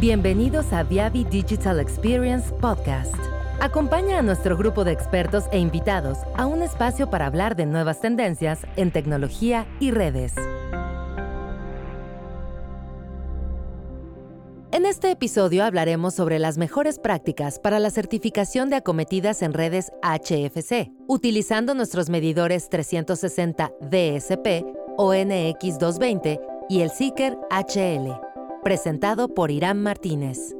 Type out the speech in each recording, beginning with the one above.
Bienvenidos a Viavi Digital Experience Podcast. Acompaña a nuestro grupo de expertos e invitados a un espacio para hablar de nuevas tendencias en tecnología y redes. En este episodio hablaremos sobre las mejores prácticas para la certificación de acometidas en redes HFC, utilizando nuestros medidores 360 DSP, ONX 220 y el Seeker HL presentado por Irán Martínez.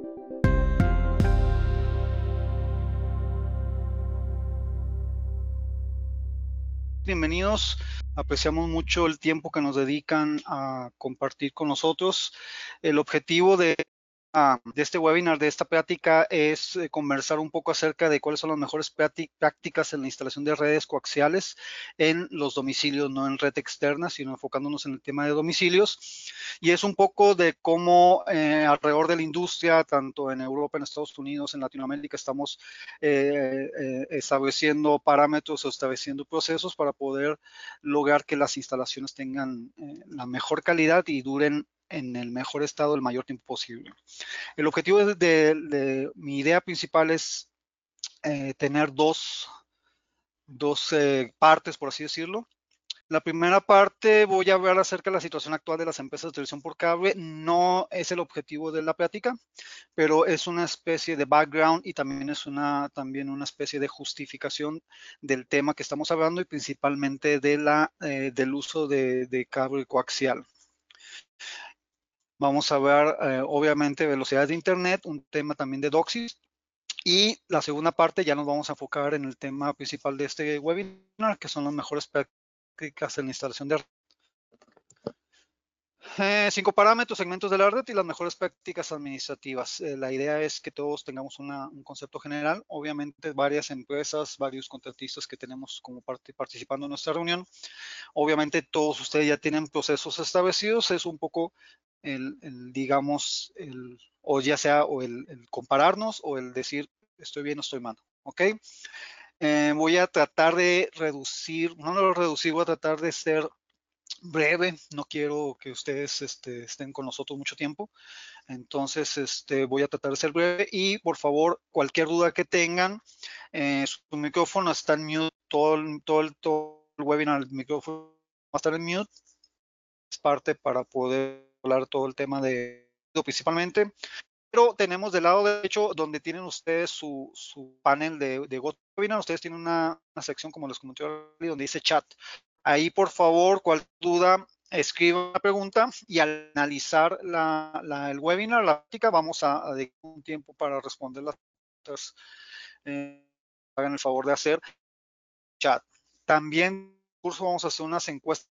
Bienvenidos, apreciamos mucho el tiempo que nos dedican a compartir con nosotros. El objetivo de de este webinar, de esta plática, es eh, conversar un poco acerca de cuáles son las mejores prácticas en la instalación de redes coaxiales en los domicilios, no en red externa, sino enfocándonos en el tema de domicilios. Y es un poco de cómo eh, alrededor de la industria, tanto en Europa, en Estados Unidos, en Latinoamérica, estamos eh, estableciendo parámetros o estableciendo procesos para poder lograr que las instalaciones tengan la mejor calidad y duren en el mejor estado el mayor tiempo posible. El objetivo de, mi idea principal es eh, tener dos, dos eh, partes, por así decirlo. La primera parte voy a hablar acerca de la situación actual de las empresas de televisión por cable. No es el objetivo de la plática, pero es una especie de background y también es una, también una especie de justificación del tema que estamos hablando y principalmente de la, eh, del uso de, de cable coaxial. Vamos a ver, eh, obviamente, velocidades de Internet, un tema también de Doxis. Y la segunda parte ya nos vamos a enfocar en el tema principal de este webinar, que son las mejores prácticas en la instalación de eh, cinco parámetros, segmentos de la red y las mejores prácticas administrativas. Eh, la idea es que todos tengamos un concepto general. Obviamente, varias empresas, varios contratistas que tenemos como parte, participando en nuestra reunión. Obviamente, todos ustedes ya tienen procesos establecidos. Es un poco el, digamos, el, o ya sea o el, compararnos o el decir estoy bien o estoy mal, ¿ok? Eh, voy a tratar de reducir, no lo reducir, voy a tratar de ser breve, no quiero que ustedes este, estén con nosotros mucho tiempo, entonces este, voy a tratar de ser breve y por favor, cualquier duda que tengan, eh, su micrófono está en mute, todo el, todo el, todo el webinar, el micrófono va a estar en mute, es parte para poder hablar todo el tema de principalmente. Pero tenemos del lado derecho donde tienen ustedes su, panel de, de GoToWebinar, ustedes tienen una, sección como les comenté donde dice chat. Ahí por favor, cualquier duda, escriba una pregunta y al analizar el webinar, la práctica, vamos a, dedicar un tiempo para responder las preguntas. Eh, hagan el favor de hacer chat. También curso vamos a hacer unas encuestas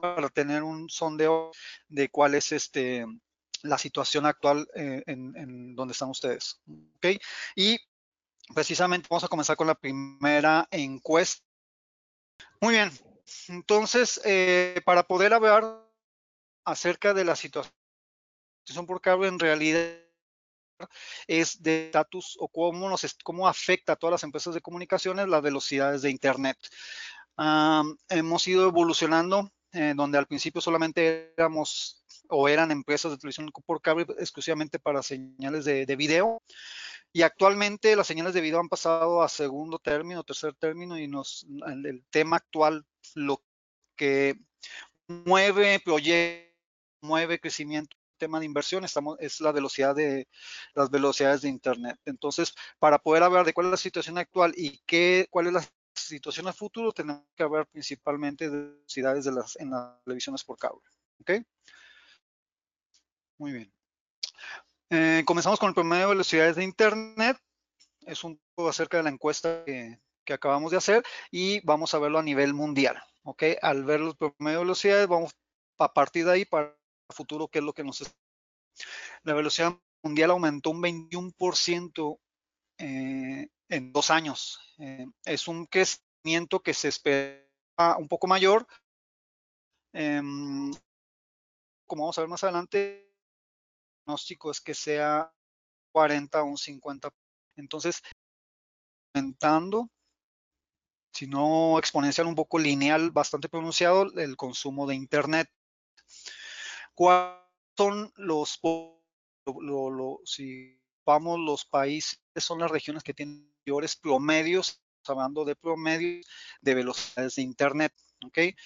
para tener un sondeo de cuál es este, la situación actual eh, en, donde están ustedes. ¿okay? Y precisamente vamos a comenzar con la primera encuesta. Muy bien, entonces, eh, para poder hablar acerca de la situación por cable, en realidad es de estatus o cómo, nos, cómo afecta a todas las empresas de comunicaciones las velocidades de Internet hemos ido evolucionando, eh, donde al principio solamente éramos o eran empresas de televisión por cable exclusivamente para señales de, video. Y actualmente las señales de video han pasado a segundo término, tercer término, y nos, el, tema actual, lo que mueve proyecto, mueve crecimiento, tema de inversión, estamos, es la velocidad de las velocidades de Internet. Entonces, para poder hablar de cuál es la situación actual y qué, cuál es la situación a futuro tenemos que hablar principalmente de velocidades de las, en las televisiones por cable. ¿Ok? Muy bien. Eh, comenzamos con el promedio de velocidades de Internet. Es un poco acerca de la encuesta que, acabamos de hacer y vamos a verlo a nivel mundial. ¿Ok? Al ver los promedio de velocidades, vamos a partir de ahí para el futuro, qué es lo que nos... La velocidad mundial aumentó un 21% eh, en dos años. Eh, es un crecimiento que se espera un poco mayor. Em, como vamos a ver más adelante, el pronóstico es que sea 40 o un 50. Entonces, aumentando, si no exponencial, un poco lineal, bastante pronunciado, el consumo de Internet. ¿Cuáles son los si vamos los países, son las regiones que tienen mayores promedios, hablando de promedios de velocidades de Internet. ¿okay?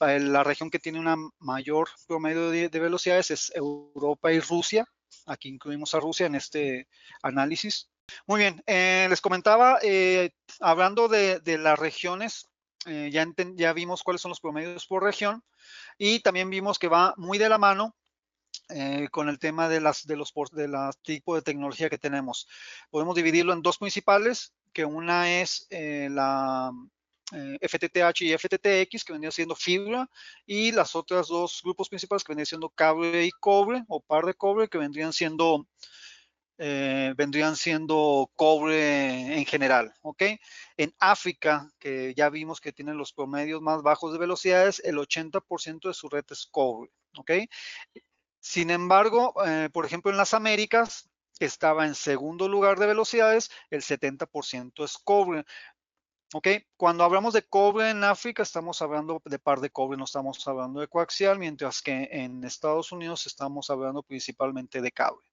la región que tiene una mayor promedio de, velocidades es Europa y Rusia. Aquí incluimos a Rusia en este análisis. Muy bien, eh, les comentaba, eh, hablando de, las regiones, eh, ya, ya vimos cuáles son los promedios por región y también vimos que va muy de la mano con el tema de las de los de las tipo de tecnología que tenemos. Podemos dividirlo en dos principales, que una es la FTTH y FTTX, que vendría siendo fibra, y las otras dos grupos principales que vendrían siendo cable y cobre, o par de cobre, que vendrían siendo eh, vendrían siendo cobre en general, ¿ok? En África, que ya vimos que tienen los promedios más bajos de velocidades, el 80% de su red es cobre, ¿ok? Sin embargo, eh, por ejemplo, en las Américas, estaba en segundo lugar de velocidades, el 70% es cobre. ¿Ok? Cuando hablamos de cobre en África, estamos hablando de par de cobre, no estamos hablando de coaxial, mientras que en Estados Unidos estamos hablando principalmente de cable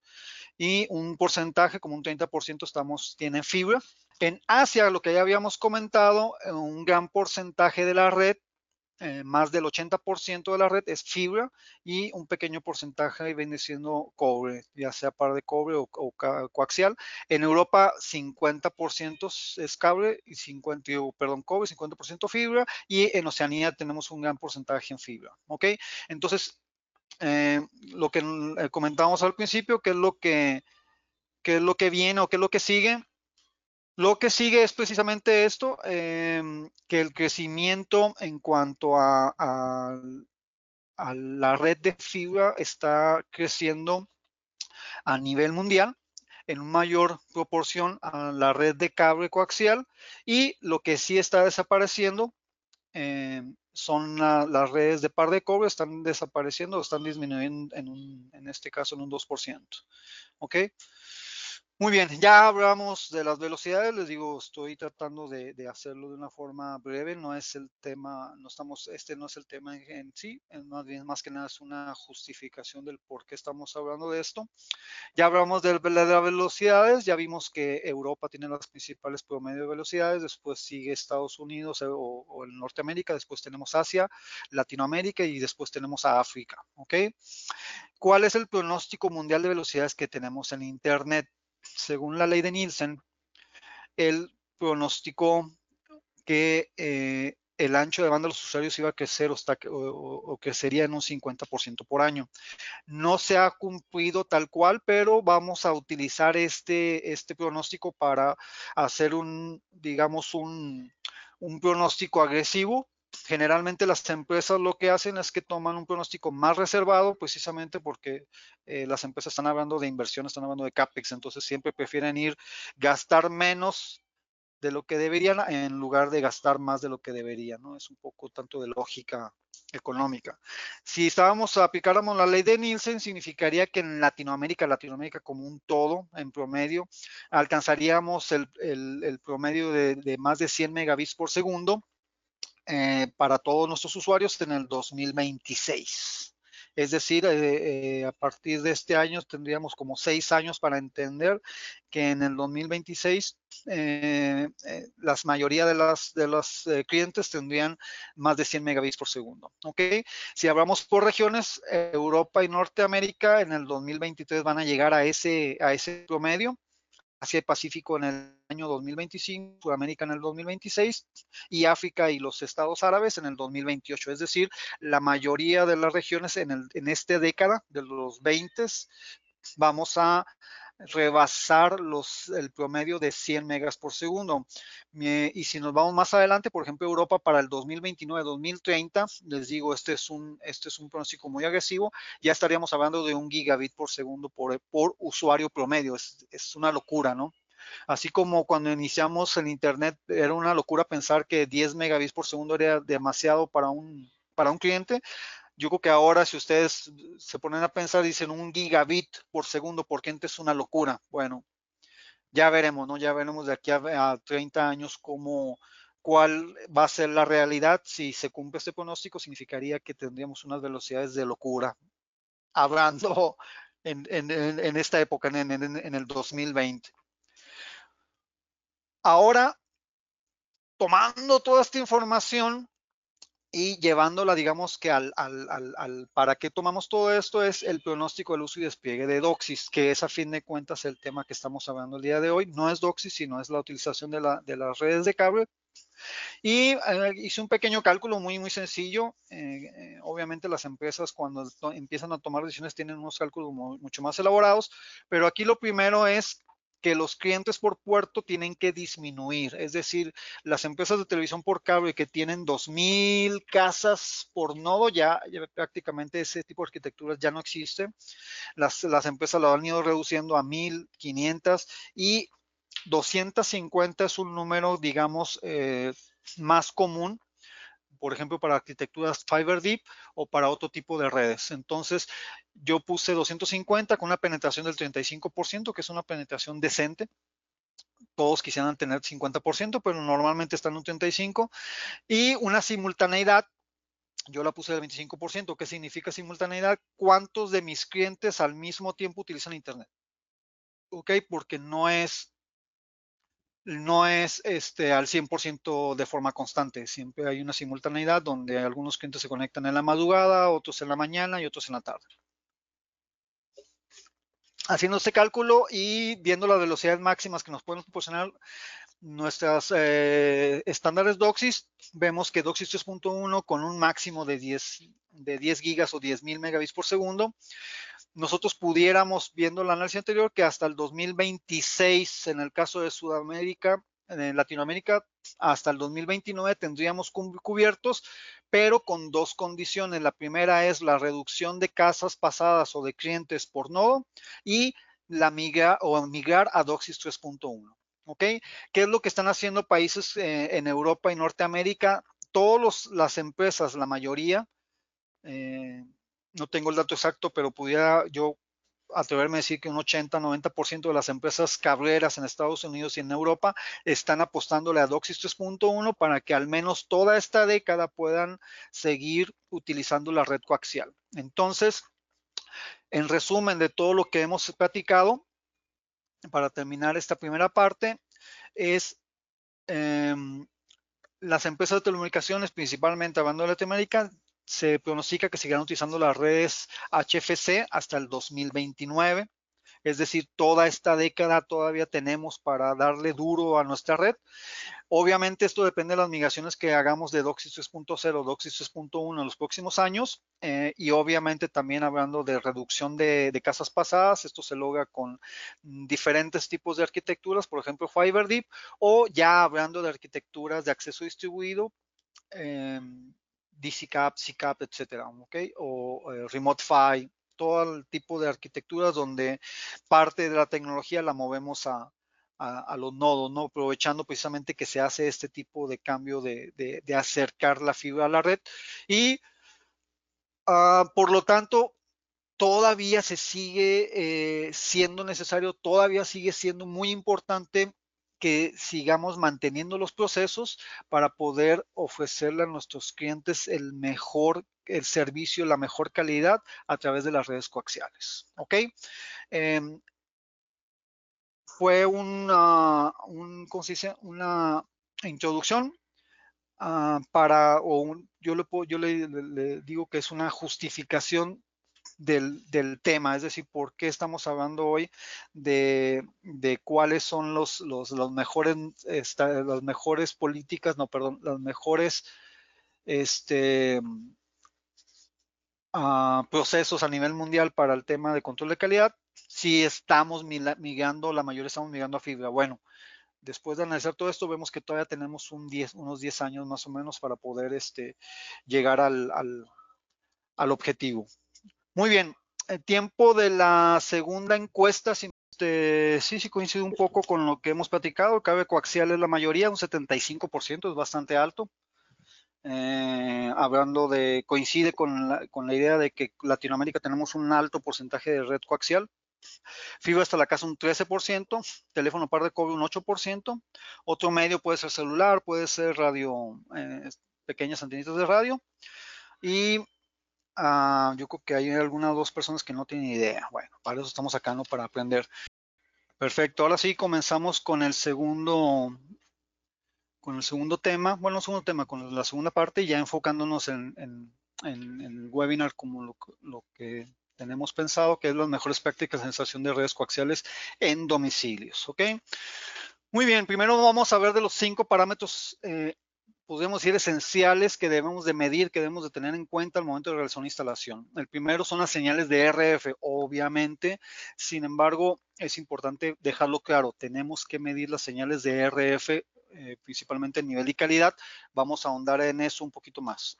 y un porcentaje, como un 30% estamos, tienen fibra. En Asia, lo que ya habíamos comentado, eh, un gran porcentaje de la red, eh, más del 80% de la red es fibra y un pequeño porcentaje viene siendo cobre, ya sea par de cobre o, coaxial. En Europa 50% es cable y 50, perdón, cobre, 50% fibra y en Oceanía tenemos un gran porcentaje en fibra, ¿ok? Entonces, eh, lo que eh, comentábamos al principio, qué es lo que, qué es lo que viene o qué es lo que sigue. Lo que sigue es precisamente esto, em, que el crecimiento en cuanto a, la red de fibra está creciendo a nivel mundial en mayor proporción a la red de cable coaxial y lo que sí está desapareciendo eh, son las redes de par de cobre, están desapareciendo, están disminuyendo en, un, en este caso en un 2%. ¿Ok? Muy bien, ya hablamos de las velocidades, les digo, estoy tratando de, hacerlo de una forma breve, no es el tema, no estamos, este no es el tema en, sí, más bien más que nada es una justificación del por qué estamos hablando de esto. Ya hablamos de, las velocidades, ya vimos que Europa tiene las principales promedio de velocidades, después sigue Estados Unidos eh, o, o Norteamérica, después tenemos Asia, Latinoamérica y después tenemos a África, ¿ok? ¿Cuál es el pronóstico mundial de velocidades que tenemos en Internet? Según la ley de Nielsen, él pronosticó que eh, el ancho de banda de los usuarios iba a crecer o, crecería en un 50% por año. No se ha cumplido tal cual, pero vamos a utilizar este, este pronóstico para hacer un, digamos, un, un pronóstico agresivo generalmente las empresas lo que hacen es que toman un pronóstico más reservado, precisamente porque eh, las empresas están hablando de inversión, están hablando de CAPEX, entonces siempre prefieren ir gastar menos de lo que deberían en lugar de gastar más de lo que deberían, ¿no? Es un poco tanto de lógica económica. Si estábamos, aplicáramos la ley de Nielsen, significaría que en Latinoamérica, Latinoamérica como un todo, en promedio, alcanzaríamos el, promedio de, de, más de 100 megabits por segundo, eh, para todos nuestros usuarios en el 2026. Es decir, eh, eh, a partir de este año tendríamos como seis años para entender que en el 2026 la mayoría de, las, de los clientes tendrían más de 100 megabits por segundo. ¿ok? Si hablamos por regiones, Europa y Norteamérica en el 2023 van a llegar a ese, a ese promedio Asia Pacífico en el año 2025, Sudamérica en el 2026 y África y los estados árabes en el 2028. Es decir, la mayoría de las regiones en, el, en esta década de los 20 vamos a rebasar los, el promedio de 100 megas por segundo. Y si nos vamos más adelante, por ejemplo, Europa para el 2029-2030, les digo, este es un, este es un pronóstico muy agresivo, ya estaríamos hablando de un gigabit por segundo por, por usuario promedio. Es, es una locura, ¿no? Así como cuando iniciamos el Internet, era una locura pensar que 10 megabits por segundo era demasiado para un, para un cliente. Yo creo que ahora si ustedes se ponen a pensar, dicen un gigabit por segundo, porque antes es una locura. Bueno, ya veremos, ¿no? Ya veremos de aquí a, 30 años cómo, cuál va a ser la realidad. Si se cumple este pronóstico, significaría que tendríamos unas velocidades de locura. Hablando en, esta época, en, en el 2020. Ahora, tomando toda esta información, y llevándola, digamos que al, al, al, para qué tomamos todo esto es el pronóstico del uso y despliegue de Doxis, que es a fin de cuentas el tema que estamos hablando el día de hoy. No es Doxis, sino es la utilización de, la, de las redes de cable. Y eh, hice un pequeño cálculo muy, muy sencillo. Eh, eh, obviamente las empresas cuando empiezan a tomar decisiones tienen unos cálculos mucho más elaborados, pero aquí lo primero es que los clientes por puerto tienen que disminuir. Es decir, las empresas de televisión por cable que tienen 2.000 casas por nodo, ya, prácticamente ese tipo de arquitecturas ya no existe. Las, las empresas lo han ido reduciendo a 1.500 y 250 es un número, digamos, eh, más común por ejemplo, para arquitecturas Fiber Deep o para otro tipo de redes. Entonces, yo puse 250 con una penetración del 35%, que es una penetración decente. Todos quisieran tener 50%, pero normalmente están en un 35%. Y una simultaneidad yo la puse del 25%. ¿Qué significa simultaneidad? ¿Cuántos de mis clientes al mismo tiempo utilizan Internet? ¿Ok? Porque no es no es este, al 100% de forma constante. Siempre hay una simultaneidad donde algunos clientes se conectan en la madrugada, otros en la mañana y otros en la tarde. Haciendo este cálculo y viendo las velocidades máximas que nos pueden proporcionar nuestras eh, estándares DOCSIS, vemos que DOCSIS 3.1 con un máximo de 10, de 10 gigas o 10.000 megabits por segundo nosotros pudiéramos, viendo el análisis anterior, que hasta el 2026, en el caso de Sudamérica, en Latinoamérica, hasta el 2029 tendríamos cubiertos, pero con dos condiciones. La primera es la reducción de casas pasadas o de clientes por nodo y la migra o migrar a DOCSIS 3.1. ¿Ok? ¿Qué es lo que están haciendo países eh, en Europa y Norteamérica? Todas las empresas, la mayoría, eh, no tengo el dato exacto, pero pudiera yo atreverme a decir que un 80-90% de las empresas cableras en Estados Unidos y en Europa están apostándole a DOCSIS 3.1 para que al menos toda esta década puedan seguir utilizando la red coaxial. Entonces, en resumen de todo lo que hemos platicado, para terminar esta primera parte, es em, las empresas de telecomunicaciones, principalmente hablando de Latinoamérica, se pronostica que seguirán utilizando las redes HFC hasta el 2029. Es decir, toda esta década todavía tenemos para darle duro a nuestra red. Obviamente esto depende de las migraciones que hagamos de DOCSIS 3.0 DOCSIS 3.1 en los próximos años eh, y obviamente también hablando de reducción de, casas pasadas, esto se logra con diferentes tipos de arquitecturas, por ejemplo Fiber Deep o ya hablando de arquitecturas de acceso distribuido. Em, DCCAP, CCAP, etcétera, ¿ok? O eh, Remote PHY, todo el tipo de arquitecturas donde parte de la tecnología la movemos a, los nodos, ¿no? Aprovechando precisamente que se hace este tipo de cambio de, acercar la fibra a la red. Y ah, por lo tanto, todavía se sigue eh, siendo necesario, todavía sigue siendo muy importante que sigamos manteniendo los procesos para poder ofrecerle a nuestros clientes el mejor el servicio, la mejor calidad a través de las redes coaxiales. ¿Ok? Em, fue una, un, una introducción ah, para, o yo, le, yo le, digo que es una justificación del, tema, es decir, por qué estamos hablando hoy de, cuáles son los, los, mejores, las mejores políticas, no, perdón, las mejores ah, procesos a nivel mundial para el tema de control de calidad, si estamos migrando, la mayoría estamos migrando a fibra. Bueno, después de analizar todo esto, vemos que todavía tenemos un unos 10 años más o menos para poder este, llegar al objetivo. Muy bien, el tiempo de la segunda encuesta, sí, sí coincide un poco con lo que hemos platicado. El cable coaxial es la mayoría, un 75%, es bastante alto. Eh, hablando de, coincide con la, con la idea de que Latinoamérica tenemos un alto porcentaje de red coaxial. Fibra hasta la casa un 13%, teléfono par de cobre un 8%, otro medio puede ser celular, puede ser radio, eh, pequeñas antenitas de radio. Y Ah, yo creo que hay algunas dos personas que no tienen idea. Bueno, para eso estamos acá, ¿no? Para aprender. Perfecto. Ahora sí comenzamos con el segundo, con el segundo tema. Bueno, segundo tema, con la segunda parte, ya enfocándonos en, el webinar como lo, que tenemos pensado, que es las mejores prácticas de sensación de redes coaxiales en domicilios. ¿Ok? Muy bien, primero vamos a ver de los cinco parámetros eh, podemos decir, esenciales que debemos de medir, que debemos de tener en cuenta al momento de realizar una instalación. El primero son las señales de RF, obviamente. Sin embargo, es importante dejarlo claro. Tenemos que medir las señales de RF, eh, principalmente en nivel y calidad. Vamos a ahondar en eso un poquito más.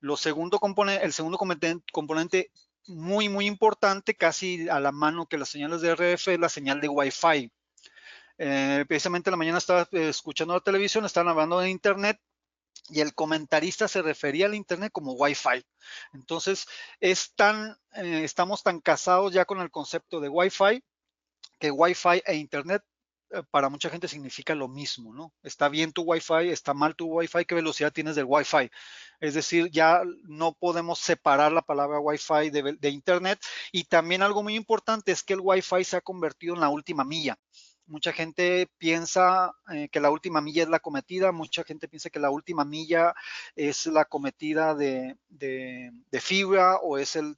Lo segundo componente, el segundo componente muy, muy importante, casi a la mano que las señales de RF, es la señal de Wi-Fi. Eh, precisamente en la mañana estaba eh, escuchando la televisión, estaban hablando de internet y el comentarista se refería al Internet como Wi-Fi. Entonces, es tan, eh, estamos tan casados ya con el concepto de Wi-Fi que Wi-Fi e Internet eh, para mucha gente significa lo mismo, ¿no? Está bien tu Wi-Fi, está mal tu Wi-Fi, ¿qué velocidad tienes del Wi-Fi? Es decir, ya no podemos separar la palabra Wi-Fi de, de Internet. Y también algo muy importante es que el Wi-Fi se ha convertido en la última milla. Mucha gente piensa eh, que la última milla es la cometida, mucha gente piensa que la última milla es la cometida de, fibra o es el,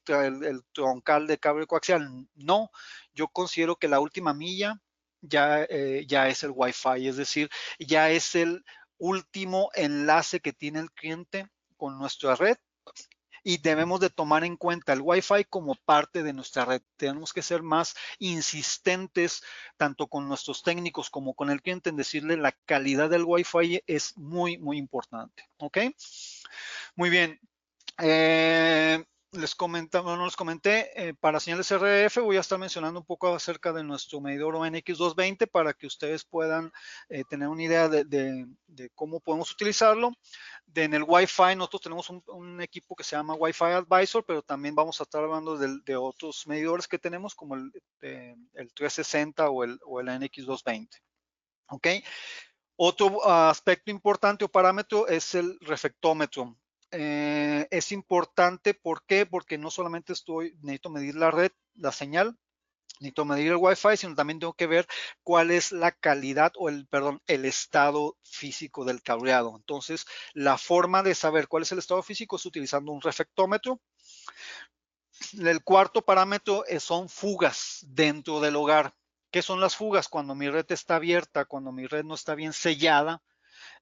troncal de cable coaxial. No, yo considero que la última milla ya, eh, ya es el Wi-Fi, es decir, ya es el último enlace que tiene el cliente con nuestra red y debemos de tomar en cuenta el Wi-Fi como parte de nuestra red. Tenemos que ser más insistentes tanto con nuestros técnicos como con el cliente en decirle la calidad del Wi-Fi es muy, muy importante. ¿Ok? Muy bien. Eh, les comentaba, no les comenté, eh, para señales RF voy a estar mencionando un poco acerca de nuestro medidor ONX220 para que ustedes puedan eh, tener una idea de, cómo podemos utilizarlo. De, en el Wi-Fi nosotros tenemos un, equipo que se llama Wi-Fi Advisor, pero también vamos a estar hablando de, otros medidores que tenemos como el, el 360 o el, o el NX220. ¿Ok? Otro aspecto importante o parámetro es el reflectómetro. Eh, es importante, ¿por? Porque no solamente estoy, necesito medir la red, la señal, necesito medir el Wi-Fi, sino también tengo que ver cuál es la calidad o el, perdón, el estado físico del cableado. Entonces, la forma de saber cuál es el estado físico es utilizando un reflectómetro. El cuarto parámetro son fugas dentro del hogar. ¿Qué son las fugas? Cuando mi red está abierta, cuando mi red no está bien sellada,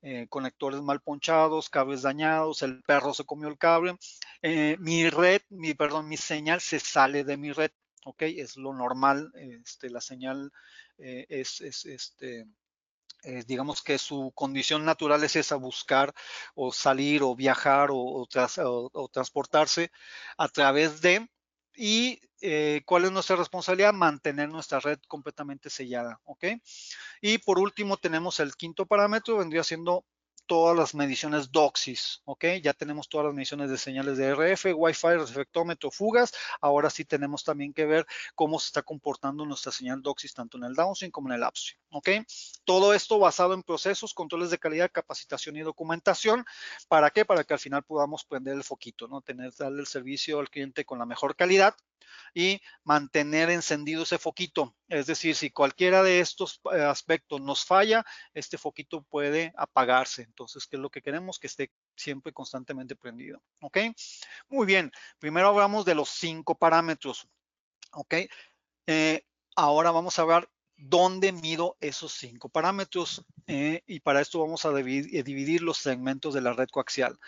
eh, conectores mal ponchados, cables dañados, el perro se comió el cable, eh, mi red, mi, perdón, mi señal se sale de mi red, ¿ok? Es lo normal, este, la señal eh, es, este, digamos que su condición natural es esa, buscar o salir o viajar o, o transportarse a través de y eh, cuál es nuestra responsabilidad, mantener nuestra red completamente sellada, ¿ok? Y por último tenemos el quinto parámetro, vendría siendo todas las mediciones DOCSIS, ¿ok? Ya tenemos todas las mediciones de señales de RF, Wi-Fi, reflectómetro, fugas. Ahora sí tenemos también que ver cómo se está comportando nuestra señal DOCSIS tanto en el downstream como en el upstream, ¿ok? Todo esto basado en procesos, controles de calidad, capacitación y documentación. ¿Para qué? Para que al final podamos prender el foquito, ¿no? Tener, darle el servicio al cliente con la mejor calidad y mantener encendido ese foquito. Es decir, si cualquiera de estos eh, aspectos nos falla, este foquito puede apagarse. Entonces, ¿qué es lo que queremos? Que esté siempre constantemente prendido. ¿Ok? Muy bien. Primero hablamos de los cinco parámetros. ¿Ok? Eh, ahora vamos a ver dónde mido esos cinco parámetros eh, y para esto vamos a dividir, los segmentos de la red coaxial.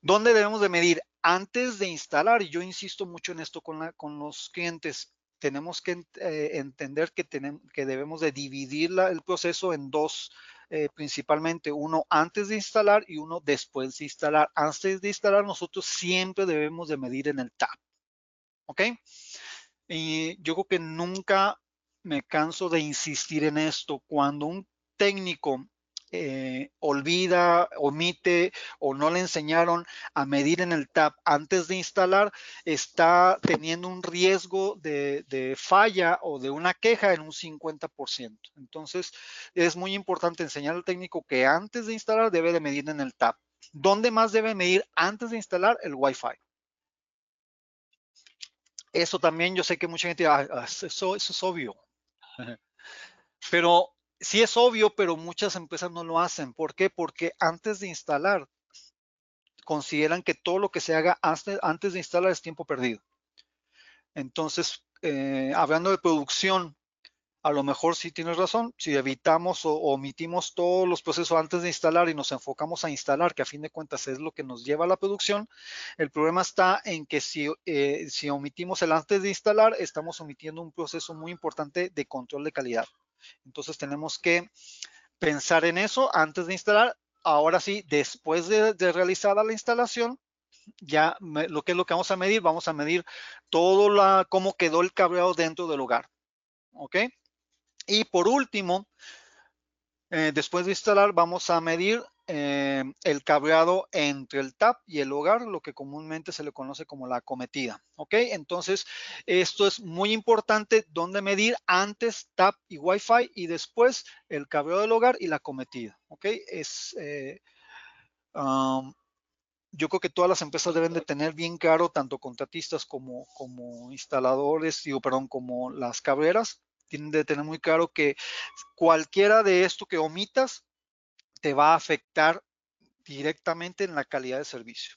¿Dónde debemos de medir? Antes de instalar, y yo insisto mucho en esto con, los clientes, tenemos que eh, entender que, tenemos, que debemos de dividir el proceso en dos eh, principalmente uno antes de instalar y uno después de instalar. Antes de instalar nosotros siempre debemos de medir en el TAP. ¿Ok? Y yo creo que nunca me canso de insistir en esto. Cuando un técnico eh, olvida, omite o no le enseñaron a medir en el TAP antes de instalar, está teniendo un riesgo de, falla o de una queja en un 50%. Entonces, es muy importante enseñar al técnico que antes de instalar debe de medir en el TAP. ¿Dónde más debe medir antes de instalar? El Wi-Fi. Eso también yo sé que mucha gente, ah, ah, eso es obvio. Pero sí es obvio, pero muchas empresas no lo hacen. ¿Por qué? Porque antes de instalar, consideran que todo lo que se haga antes, de instalar es tiempo perdido. Entonces, eh, hablando de producción, a lo mejor sí tienes razón, si evitamos o omitimos todos los procesos antes de instalar y nos enfocamos a instalar, que a fin de cuentas es lo que nos lleva a la producción, el problema está en que si, eh, si omitimos el antes de instalar, estamos omitiendo un proceso muy importante de control de calidad. Entonces tenemos que pensar en eso antes de instalar. Ahora sí, después de, realizada la instalación, ya lo que es lo que vamos a medir, vamos a medir todo la, cómo quedó el cableado dentro del hogar. ¿Ok? Y por último, eh, después de instalar, vamos a medir eh, el cableado entre el TAP y el hogar, lo que comúnmente se le conoce como la acometida. ¿Ok? Entonces, esto es muy importante, donde medir antes TAP y Wi-Fi y después el cableado del hogar y la acometida. ¿Ok? Es... Eh, yo creo que todas las empresas deben de tener bien claro, tanto contratistas como, como instaladores, digo, perdón, como las cabreras, tienen de tener muy claro que cualquiera de esto que omitas te va a afectar directamente en la calidad de servicio.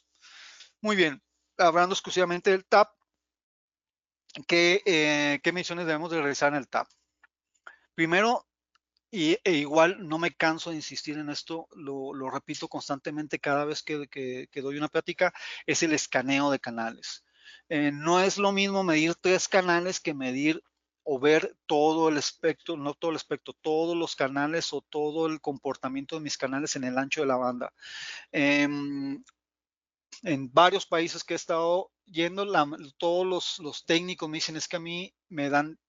Muy bien, hablando exclusivamente del TAP, ¿qué, eh, ¿qué misiones debemos de realizar en el TAP? Primero, y, e igual no me canso de insistir en esto, lo, repito constantemente cada vez que, que, doy una plática, es el escaneo de canales. Eh, no es lo mismo medir tres canales que medir o ver todo el espectro, no todo el espectro, todos los canales o todo el comportamiento de mis canales en el ancho de la banda. Em, en varios países que he estado yendo, todos los, técnicos me dicen es que a mí me dan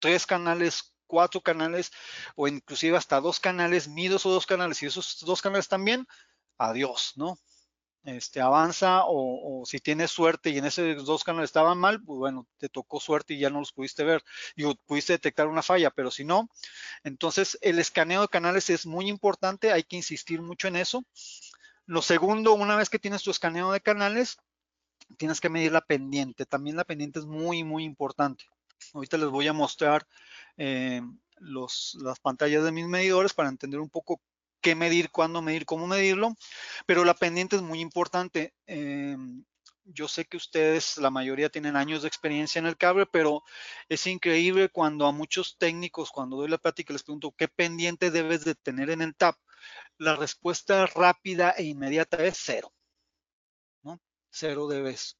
tres canales, cuatro canales o inclusive hasta dos canales, mido esos dos canales y esos dos canales también, adiós, ¿no? Este, avanza o, si tienes suerte y en esos dos canales estaban mal, pues bueno, te tocó suerte y ya no los pudiste ver. y pudiste detectar una falla, pero si no, entonces el escaneo de canales es muy importante, hay que insistir mucho en eso. Lo segundo, una vez que tienes tu escaneo de canales, tienes que medir la pendiente. También la pendiente es muy, muy importante. Ahorita les voy a mostrar eh, los, las pantallas de mis medidores para entender un poco qué medir, cuándo medir, cómo medirlo, pero la pendiente es muy importante. Em, yo sé que ustedes, la mayoría tienen años de experiencia en el cable, pero es increíble cuando a muchos técnicos, cuando doy la plática, les pregunto, ¿qué pendiente debes de tener en el TAP? La respuesta rápida e inmediata es cero, ¿no? Cero debes.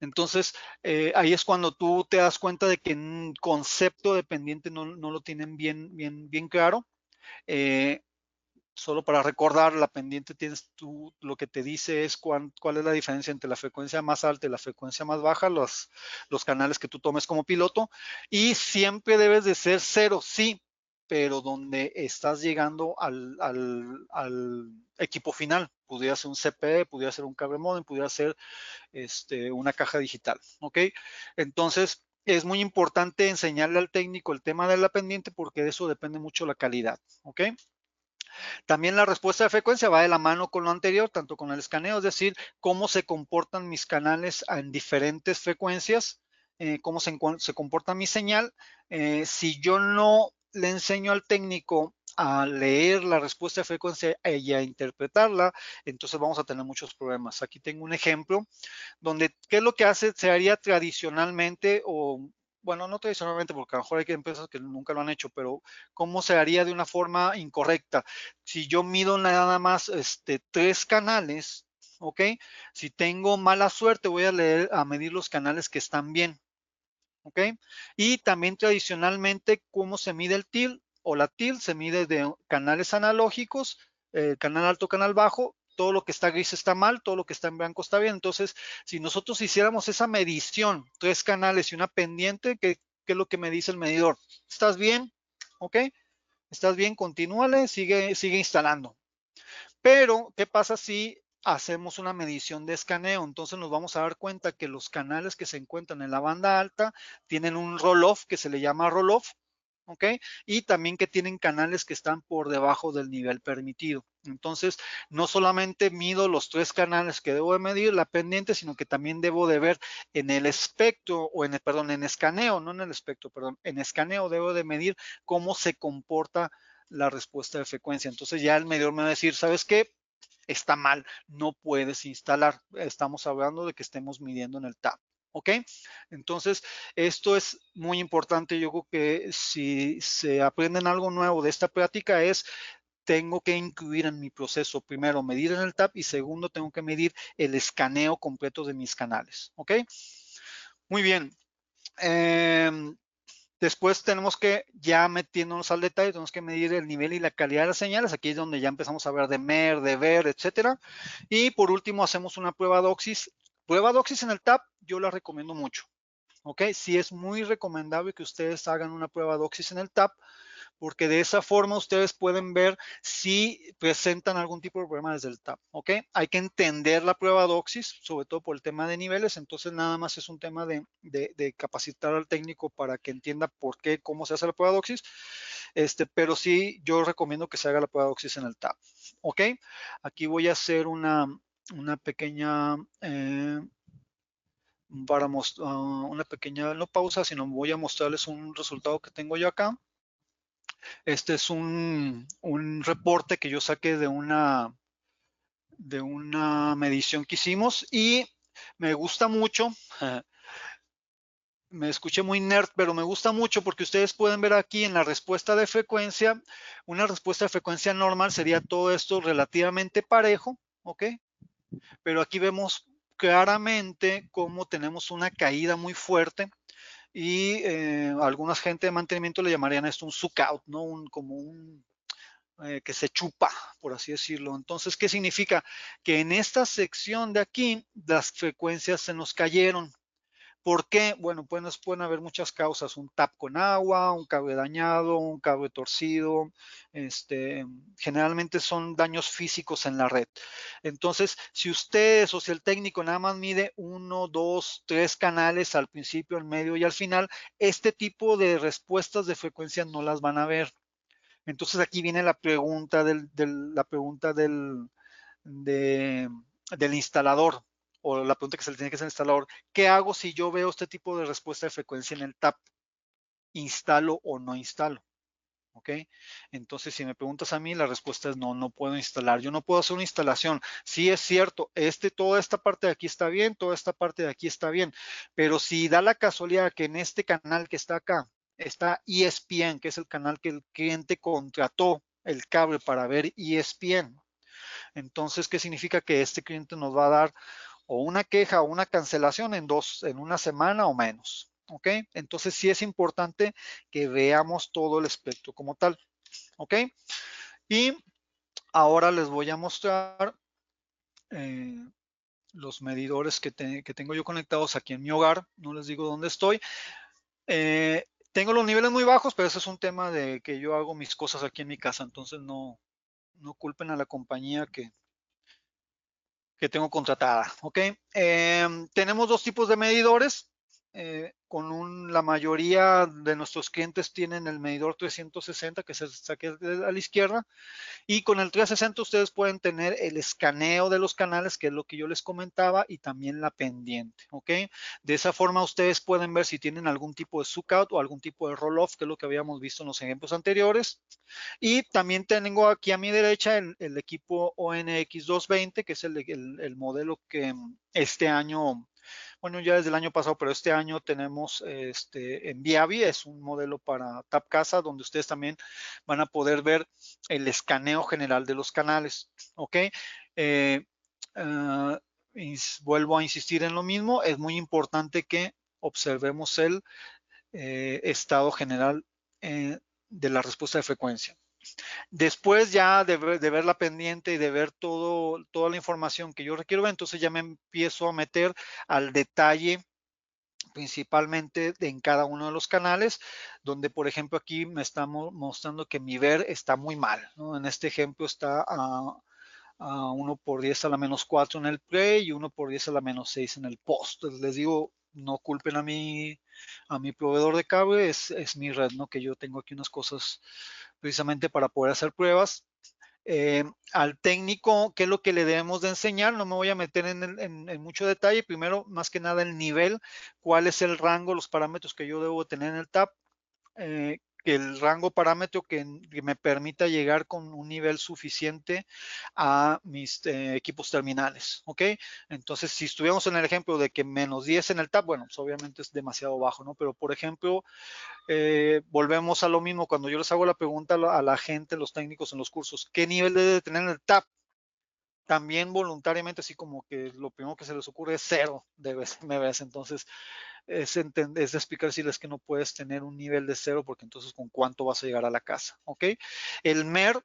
Entonces, eh, ahí es cuando tú te das cuenta de que un concepto de pendiente no, lo tienen bien, bien, bien claro. Eh, solo para recordar, la pendiente tienes tú, lo que te dice es cuál es la diferencia entre la frecuencia más alta y la frecuencia más baja, los, los canales que tú tomes como piloto, y siempre debes de ser cero, sí, pero donde estás llegando al, equipo final. Pudiera ser un CPE, pudiera ser un cable modem, pudiera ser este, una caja digital, ¿ok? Entonces, es muy importante enseñarle al técnico el tema de la pendiente porque de eso depende mucho la calidad, ¿ok? También la respuesta de frecuencia va de la mano con lo anterior, tanto con el escaneo, es decir, cómo se comportan mis canales en diferentes frecuencias, eh, cómo se, comporta mi señal. Eh, si yo no le enseño al técnico a leer la respuesta de frecuencia y a interpretarla, entonces vamos a tener muchos problemas. Aquí tengo un ejemplo donde, ¿qué es lo que hace? Se haría tradicionalmente o bueno, no tradicionalmente, porque a lo mejor hay empresas que nunca lo han hecho, pero ¿cómo se haría de una forma incorrecta? Si yo mido nada más este, tres canales, ¿ok? Si tengo mala suerte, voy a, leer, a medir los canales que están bien, ¿ok? Y también tradicionalmente, ¿cómo se mide el TIL o la TIL? Se mide de canales analógicos, eh, canal alto, canal bajo, todo lo que está gris está mal, todo lo que está en blanco está bien. Entonces, si nosotros hiciéramos esa medición, tres canales y una pendiente, ¿qué, es lo que me dice el medidor? ¿Estás bien? ¿Ok? ¿Estás bien? Continúale, sigue, sigue instalando. Pero, ¿qué pasa si hacemos una medición de escaneo? Entonces nos vamos a dar cuenta que los canales que se encuentran en la banda alta tienen un roll-off que se le llama roll-off ¿ok? Y también que tienen canales que están por debajo del nivel permitido. Entonces, no solamente mido los tres canales que debo de medir, la pendiente, sino que también debo de ver en el espectro, o en el, perdón, en escaneo, no en el espectro, perdón, en escaneo debo de medir cómo se comporta la respuesta de frecuencia. Entonces ya el medidor me va a decir, ¿sabes qué? Está mal, no puedes instalar. Estamos hablando de que estemos midiendo en el TAP. ¿Ok? Entonces, esto es muy importante. Yo creo que si se aprenden algo nuevo de esta práctica es tengo que incluir en mi proceso, primero, medir en el TAP y segundo, tengo que medir el escaneo completo de mis canales. ¿Ok? Muy bien. Em, después tenemos que, ya metiéndonos al detalle, tenemos que medir el nivel y la calidad de las señales. Aquí es donde ya empezamos a ver de MER, de VER, etcétera. Y por último, hacemos una prueba DOXIS Prueba Doxis en el TAP, yo la recomiendo mucho. ¿Ok? Sí es muy recomendable que ustedes hagan una prueba Doxis en el TAP, porque de esa forma ustedes pueden ver si presentan algún tipo de problema desde el TAP. ¿Ok? Hay que entender la prueba Doxis, sobre todo por el tema de niveles, entonces nada más es un tema de, capacitar al técnico para que entienda por qué, cómo se hace la prueba Doxis. Este, pero sí, yo recomiendo que se haga la prueba Doxis en el TAP. ¿Ok? Aquí voy a hacer una, una pequeña eh, para ah, una pequeña no pausa, sino voy a mostrarles un resultado que tengo yo acá. Este es un, un reporte que yo saqué de una de una medición que hicimos y me gusta mucho. me escuché muy nerd, pero me gusta mucho porque ustedes pueden ver aquí en la respuesta de frecuencia, una respuesta de frecuencia normal sería todo esto relativamente parejo, ¿ok? Pero aquí vemos claramente cómo tenemos una caída muy fuerte y eh, algunas gente de mantenimiento le llamarían esto un suck out, ¿no? Un, como un eh, que se chupa, por así decirlo. Entonces, ¿qué significa? Que en esta sección de aquí las frecuencias se nos cayeron. ¿Por qué? Bueno, pues pueden haber muchas causas, un tap con agua, un cable dañado, un cable torcido, este, generalmente son daños físicos en la red. Entonces, si ustedes o si el técnico nada más mide uno, dos, tres canales al principio, al medio y al final, este tipo de respuestas de frecuencia no las van a ver. Entonces aquí viene la pregunta del, la pregunta del, del instalador o la pregunta que se le tiene que hacer al instalador, ¿qué hago si yo veo este tipo de respuesta de frecuencia en el TAP? ¿Instalo o no instalo? ¿Ok? Entonces, si me preguntas a mí, la respuesta es no, no puedo instalar. Yo no puedo hacer una instalación. Sí es cierto, este, toda esta parte de aquí está bien, toda esta parte de aquí está bien, pero si da la casualidad que en este canal que está acá, está ESPN, que es el canal que el cliente contrató el cable para ver ESPN. Entonces, ¿qué significa? Que este cliente nos va a dar o una queja o una cancelación en dos, en una semana o menos. ¿Ok? Entonces sí es importante que veamos todo el espectro como tal. ¿Ok? Y ahora les voy a mostrar eh, los medidores que, tengo yo conectados aquí en mi hogar. No les digo dónde estoy. Eh, tengo los niveles muy bajos, pero ese es un tema de que yo hago mis cosas aquí en mi casa. Entonces no, no culpen a la compañía que, que tengo contratada. ¿ok? Em, tenemos dos tipos de medidores. Eh, con la mayoría de nuestros clientes tienen el medidor 360 que se saque a la izquierda y con el 360 ustedes pueden tener el escaneo de los canales que es lo que yo les comentaba y también la pendiente, ¿ok? De esa forma ustedes pueden ver si tienen algún tipo de suck out o algún tipo de roll off que es lo que habíamos visto en los ejemplos anteriores y también tengo aquí a mi derecha el, equipo ONX 220 que es el modelo que este año bueno, ya desde el año pasado, pero este año tenemos este, en Viavi, es un modelo para Tap Casa, donde ustedes también van a poder ver el escaneo general de los canales, ¿ok? Eh, ah, vuelvo a insistir en lo mismo, es muy importante que observemos el eh, estado general eh, de la respuesta de frecuencia. Después ya de ver, la pendiente y de ver todo, toda la información que yo requiero, entonces ya me empiezo a meter al detalle principalmente en cada uno de los canales, donde por ejemplo aquí me está mostrando que mi ver está muy mal. En este ejemplo está a, a 1 por 10 a la menos 4 en el pre y 1 por 10 a la menos 6 en el post. les digo, no culpen a mi, a mi proveedor de cable, es, es mi red, ¿no? Que yo tengo aquí unas cosas precisamente para poder hacer pruebas. Eh, al técnico, ¿qué es lo que le debemos de enseñar? No me voy a meter en, mucho detalle. Primero, más que nada, el nivel, cuál es el rango, los parámetros que yo debo tener en el TAP, eh, el rango parámetro que, me permita llegar con un nivel suficiente a mis eh, equipos terminales, ¿ok? Entonces, si estuviéramos en el ejemplo de que menos 10 en el TAP, bueno, pues obviamente es demasiado bajo, ¿no? Pero, por ejemplo, eh, volvemos a lo mismo, cuando yo les hago la pregunta a la gente, los técnicos en los cursos, ¿qué nivel debe tener en el TAP? También voluntariamente, así como que lo primero que se les ocurre es cero de ves. Entonces, es, es explicar si es que no puedes tener un nivel de cero porque entonces con cuánto vas a llegar a la casa, ¿ok? El MER,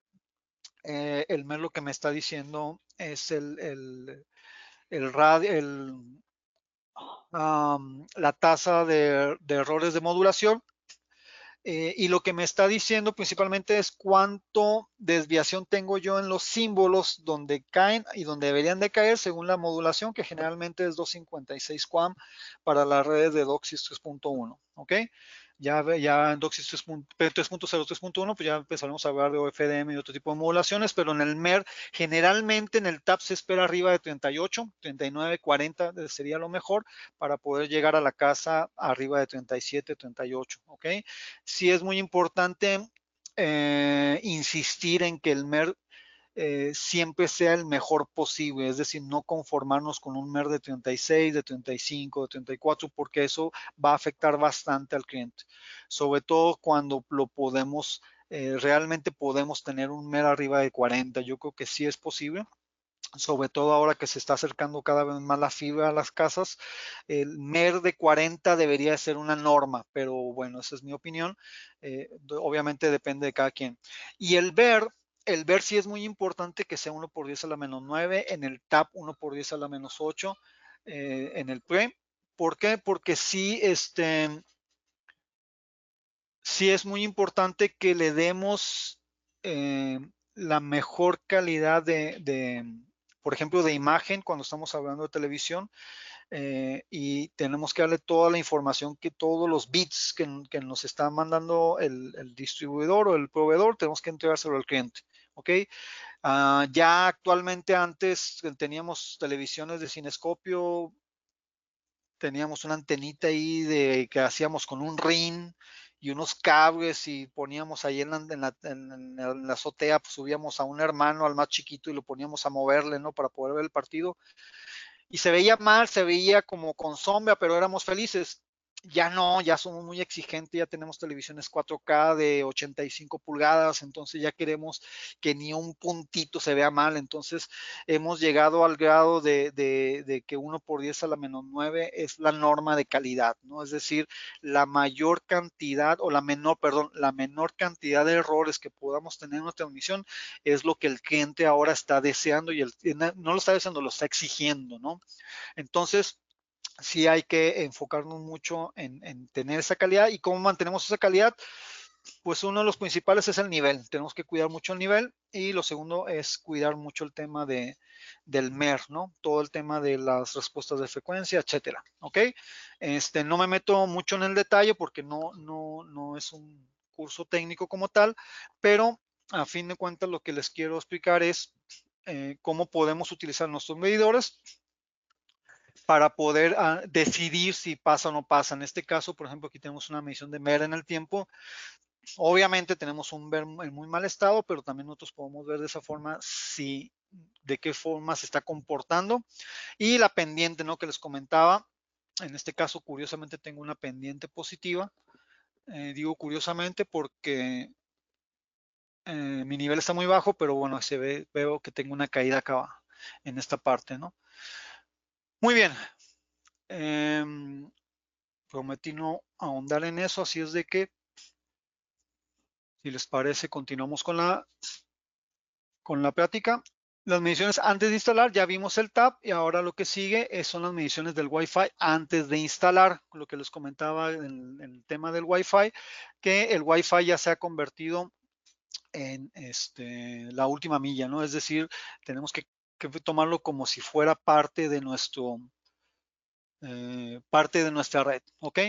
eh, el MER lo que me está diciendo es el, el, el, la tasa de errores de modulación eh, y lo que me está diciendo principalmente es cuánto desviación tengo yo en los símbolos donde caen y donde deberían de caer según la modulación, que generalmente es 256 QAM para las redes de DOCSIS 3.1. ¿Ok? Ya, ya en DOCSIS 3.0, 3.1, pues ya empezaremos a hablar de OFDM y otro tipo de modulaciones, pero en el MER generalmente en el TAP se espera arriba de 38, 39, 40 sería lo mejor para poder llegar a la casa arriba de 37, 38, ¿ok? Sí es muy importante eh, insistir en que el MER eh, siempre sea el mejor posible, es decir, no conformarnos con un MER de 36, de 35, de 34, porque eso va a afectar bastante al cliente, sobre todo cuando lo podemos, eh, realmente podemos tener un MER arriba de 40, yo creo que sí es posible sobre todo ahora que se está acercando cada vez más la fibra a las casas, el MER de 40 debería ser una norma, pero bueno, esa es mi opinión. Eh, obviamente depende de cada quien. Y el VER el ver si es muy importante que sea 1 por 10 a la menos 9, en el TAP 1 por 10 a la menos 8, eh, en el PRE. ¿Por qué? Porque sí, este, sí es muy importante que le demos eh, la mejor calidad de, por ejemplo, de imagen cuando estamos hablando de televisión. Eh, y tenemos que darle toda la información que todos los bits que, nos está mandando el, el, distribuidor o el proveedor, tenemos que entregárselo al cliente. ¿ok? Ah, ya actualmente antes teníamos televisiones de cinescopio, teníamos una antenita ahí de que hacíamos con un ring y unos cables y poníamos ahí en la, en azotea, pues subíamos a un hermano, al más chiquito y lo poníamos a moverle, ¿no? Para poder ver el partido. Y se veía mal, se veía como con sombra, pero éramos felices ya no, ya somos muy exigentes, ya tenemos televisiones 4K de 85 pulgadas, entonces ya queremos que ni un puntito se vea mal, entonces hemos llegado al grado de, que 1 por 10 a la menos 9 es la norma de calidad, ¿no? Es decir, la mayor cantidad o la menor, perdón, la menor cantidad de errores que podamos tener en una transmisión es lo que el cliente ahora está deseando y el, no lo está deseando, lo está exigiendo, ¿no? Entonces, sí hay que enfocarnos mucho en, tener esa calidad y cómo mantenemos esa calidad. Pues uno de los principales es el nivel. Tenemos que cuidar mucho el nivel y lo segundo es cuidar mucho el tema de, del MER, ¿no? Todo el tema de las respuestas de frecuencia, etcétera. ¿Ok? Este, no me meto mucho en el detalle porque no, no, no es un curso técnico como tal, pero a fin de cuentas lo que les quiero explicar es eh, cómo podemos utilizar nuestros medidores para poder ah, decidir si pasa o no pasa. En este caso, por ejemplo, aquí tenemos una medición de MER en el tiempo. Obviamente tenemos un ver en muy mal estado, pero también nosotros podemos ver de esa forma si de qué forma se está comportando. Y la pendiente, ¿no? Que les comentaba. En este caso, curiosamente, tengo una pendiente positiva. Eh, digo curiosamente porque eh, mi nivel está muy bajo, pero bueno, se ve, veo que tengo una caída acá en esta parte, ¿no? Muy bien. Em, prometí no ahondar en eso, así es de que, si les parece, continuamos con la, con la práctica. Las mediciones antes de instalar, ya vimos el tab y ahora lo que sigue son las mediciones del Wi-Fi antes de instalar, lo que les comentaba en, el tema del Wi-Fi, que el Wi-Fi ya se ha convertido en este, la última milla, ¿no? Es decir, tenemos que que tomarlo como si fuera parte de nuestro, eh, parte de nuestra red, ¿ok?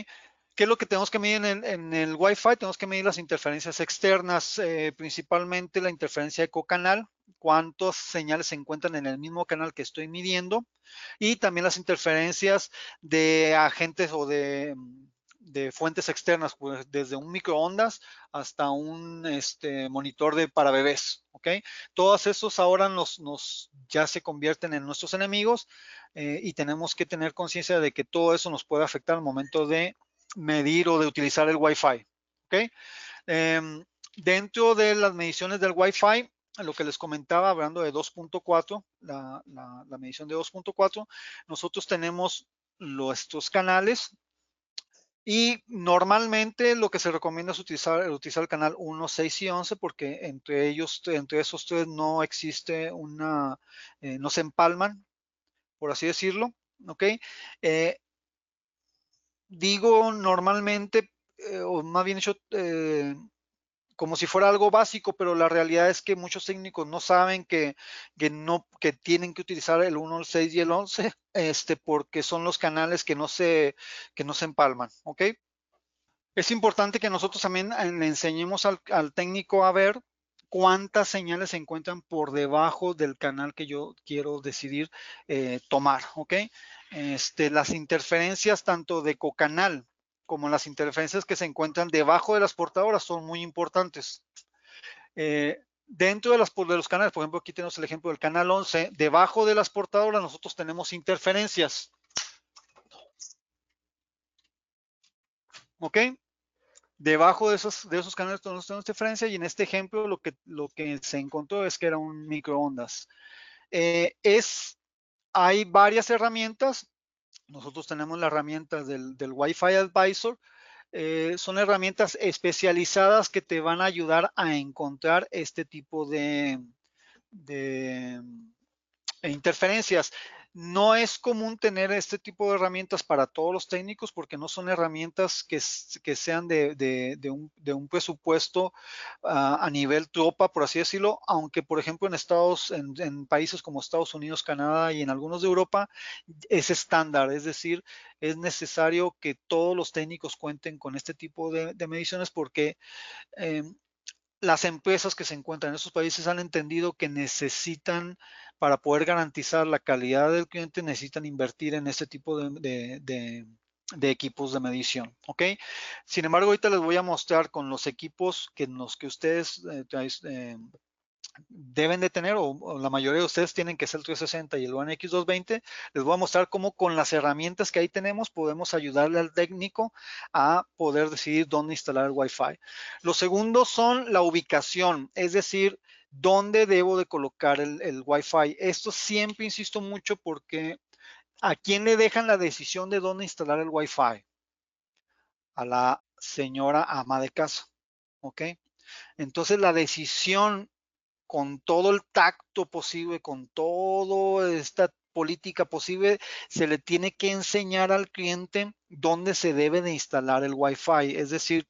¿Qué es lo que tenemos que medir en el, Wi-Fi? Tenemos que medir las interferencias externas, eh, principalmente la interferencia ecocanal, cuántas señales se encuentran en el mismo canal que estoy midiendo, y también las interferencias de agentes o de, fuentes externas, pues, desde un microondas hasta un este, monitor de para bebés, ¿ok? Todos esos ahora nos, ya se convierten en nuestros enemigos eh, y tenemos que tener conciencia de que todo eso nos puede afectar al momento de medir o de utilizar el Wi-Fi. ¿okay? Em, dentro de las mediciones del Wi-Fi, lo que les comentaba, hablando de 2.4, la, medición de 2.4, nosotros tenemos estos canales y normalmente lo que se recomienda es utilizar, utilizar el canal 1, 6 y 11 porque entre ellos, entre esos tres no existe una, eh, no se empalman, por así decirlo. ¿ok? Eh, digo normalmente, eh, o más bien eh, como si fuera algo básico, pero la realidad es que muchos técnicos no saben que, no, que tienen que utilizar el 1, el 6 y el 11, este, porque son los canales que no se, que no se empalman, ¿ok? Es importante que nosotros también eh, le enseñemos al, técnico a ver cuántas señales se encuentran por debajo del canal que yo quiero decidir tomar, ¿ok? Este, las interferencias tanto de cocanal como las interferencias que se encuentran debajo de las portadoras son muy importantes. Eh, dentro de, las, de los canales, por ejemplo, aquí tenemos el ejemplo del canal 11, debajo de las portadoras nosotros tenemos interferencias. ¿Ok? Debajo de esos, de esos canales tenemos interferencia y en este ejemplo lo que, lo que se encontró es que era un microondas. Eh, es hay varias herramientas. Nosotros tenemos la herramienta del, Wi-Fi Advisor. Eh, son herramientas especializadas que te van a ayudar a encontrar este tipo de, de interferencias. No es común tener este tipo de herramientas para todos los técnicos porque no son herramientas que, sean de, un, presupuesto ah, a nivel tropa, por así decirlo, aunque por ejemplo en Estados, en, países como Estados Unidos, Canadá y en algunos de Europa es estándar, es decir, es necesario que todos los técnicos cuenten con este tipo de, mediciones porque em, las empresas que se encuentran en esos países han entendido que necesitan, para poder garantizar la calidad del cliente, necesitan invertir en este tipo de, equipos de medición. ¿ok? Sin embargo, ahorita les voy a mostrar con los equipos que, los que ustedes eh, eh, deben de tener, o, la mayoría de ustedes tienen que ser el 360 y el One X220, les voy a mostrar cómo con las herramientas que ahí tenemos podemos ayudarle al técnico a poder decidir dónde instalar el Wi-Fi. Los segundos son la ubicación, es decir, dónde debo de colocar el, el Wi-Fi. Esto siempre insisto mucho porque ¿a quién le dejan la decisión de dónde instalar el Wi-Fi? A la señora ama de casa, ¿ok? Entonces la decisión con todo el tacto posible, con toda esta política posible, se le tiene que enseñar al cliente dónde se debe de instalar el Wi-Fi. Es decir,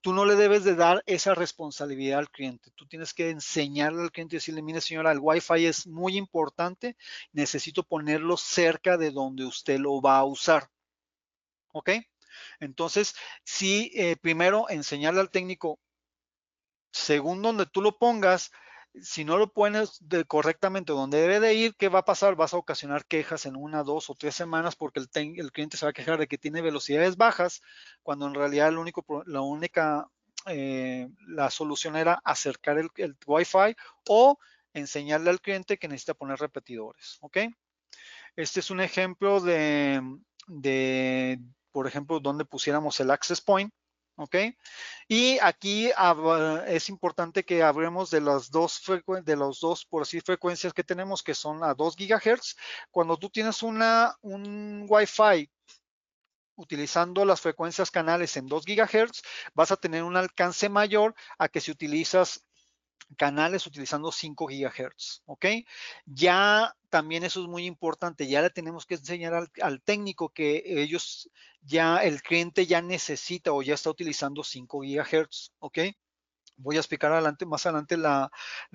tú no le debes de dar esa responsabilidad al cliente. Tú tienes que enseñarle al cliente y decirle, mire señora, el Wi-Fi es muy importante, necesito ponerlo cerca de donde usted lo va a usar. ¿Ok? Entonces, sí, eh, primero enseñarle al técnico, según donde tú lo pongas, si no lo pones correctamente donde debe de ir, ¿qué va a pasar? Vas a ocasionar quejas en una, dos o tres semanas porque el, cliente se va a quejar de que tiene velocidades bajas, cuando en realidad la única, eh, la solución era acercar el, el Wi-Fi o enseñarle al cliente que necesita poner repetidores, ¿ok? Este es un ejemplo de, de por ejemplo, donde pusiéramos el access point. ¿Ok? Y aquí es importante que hablemos de las dos de los dos, por así, frecuencias que tenemos, que son a 2 GHz. Cuando tú tienes una, un Wi-Fi utilizando las frecuencias canales en 2 GHz, vas a tener un alcance mayor a que si utilizas canales utilizando 5 GHz, ¿ok? Ya también eso es muy importante, ya le tenemos que enseñar al, técnico que ellos ya, el cliente ya necesita o ya está utilizando 5 GHz, ¿ok? Voy a explicar adelante, más adelante la,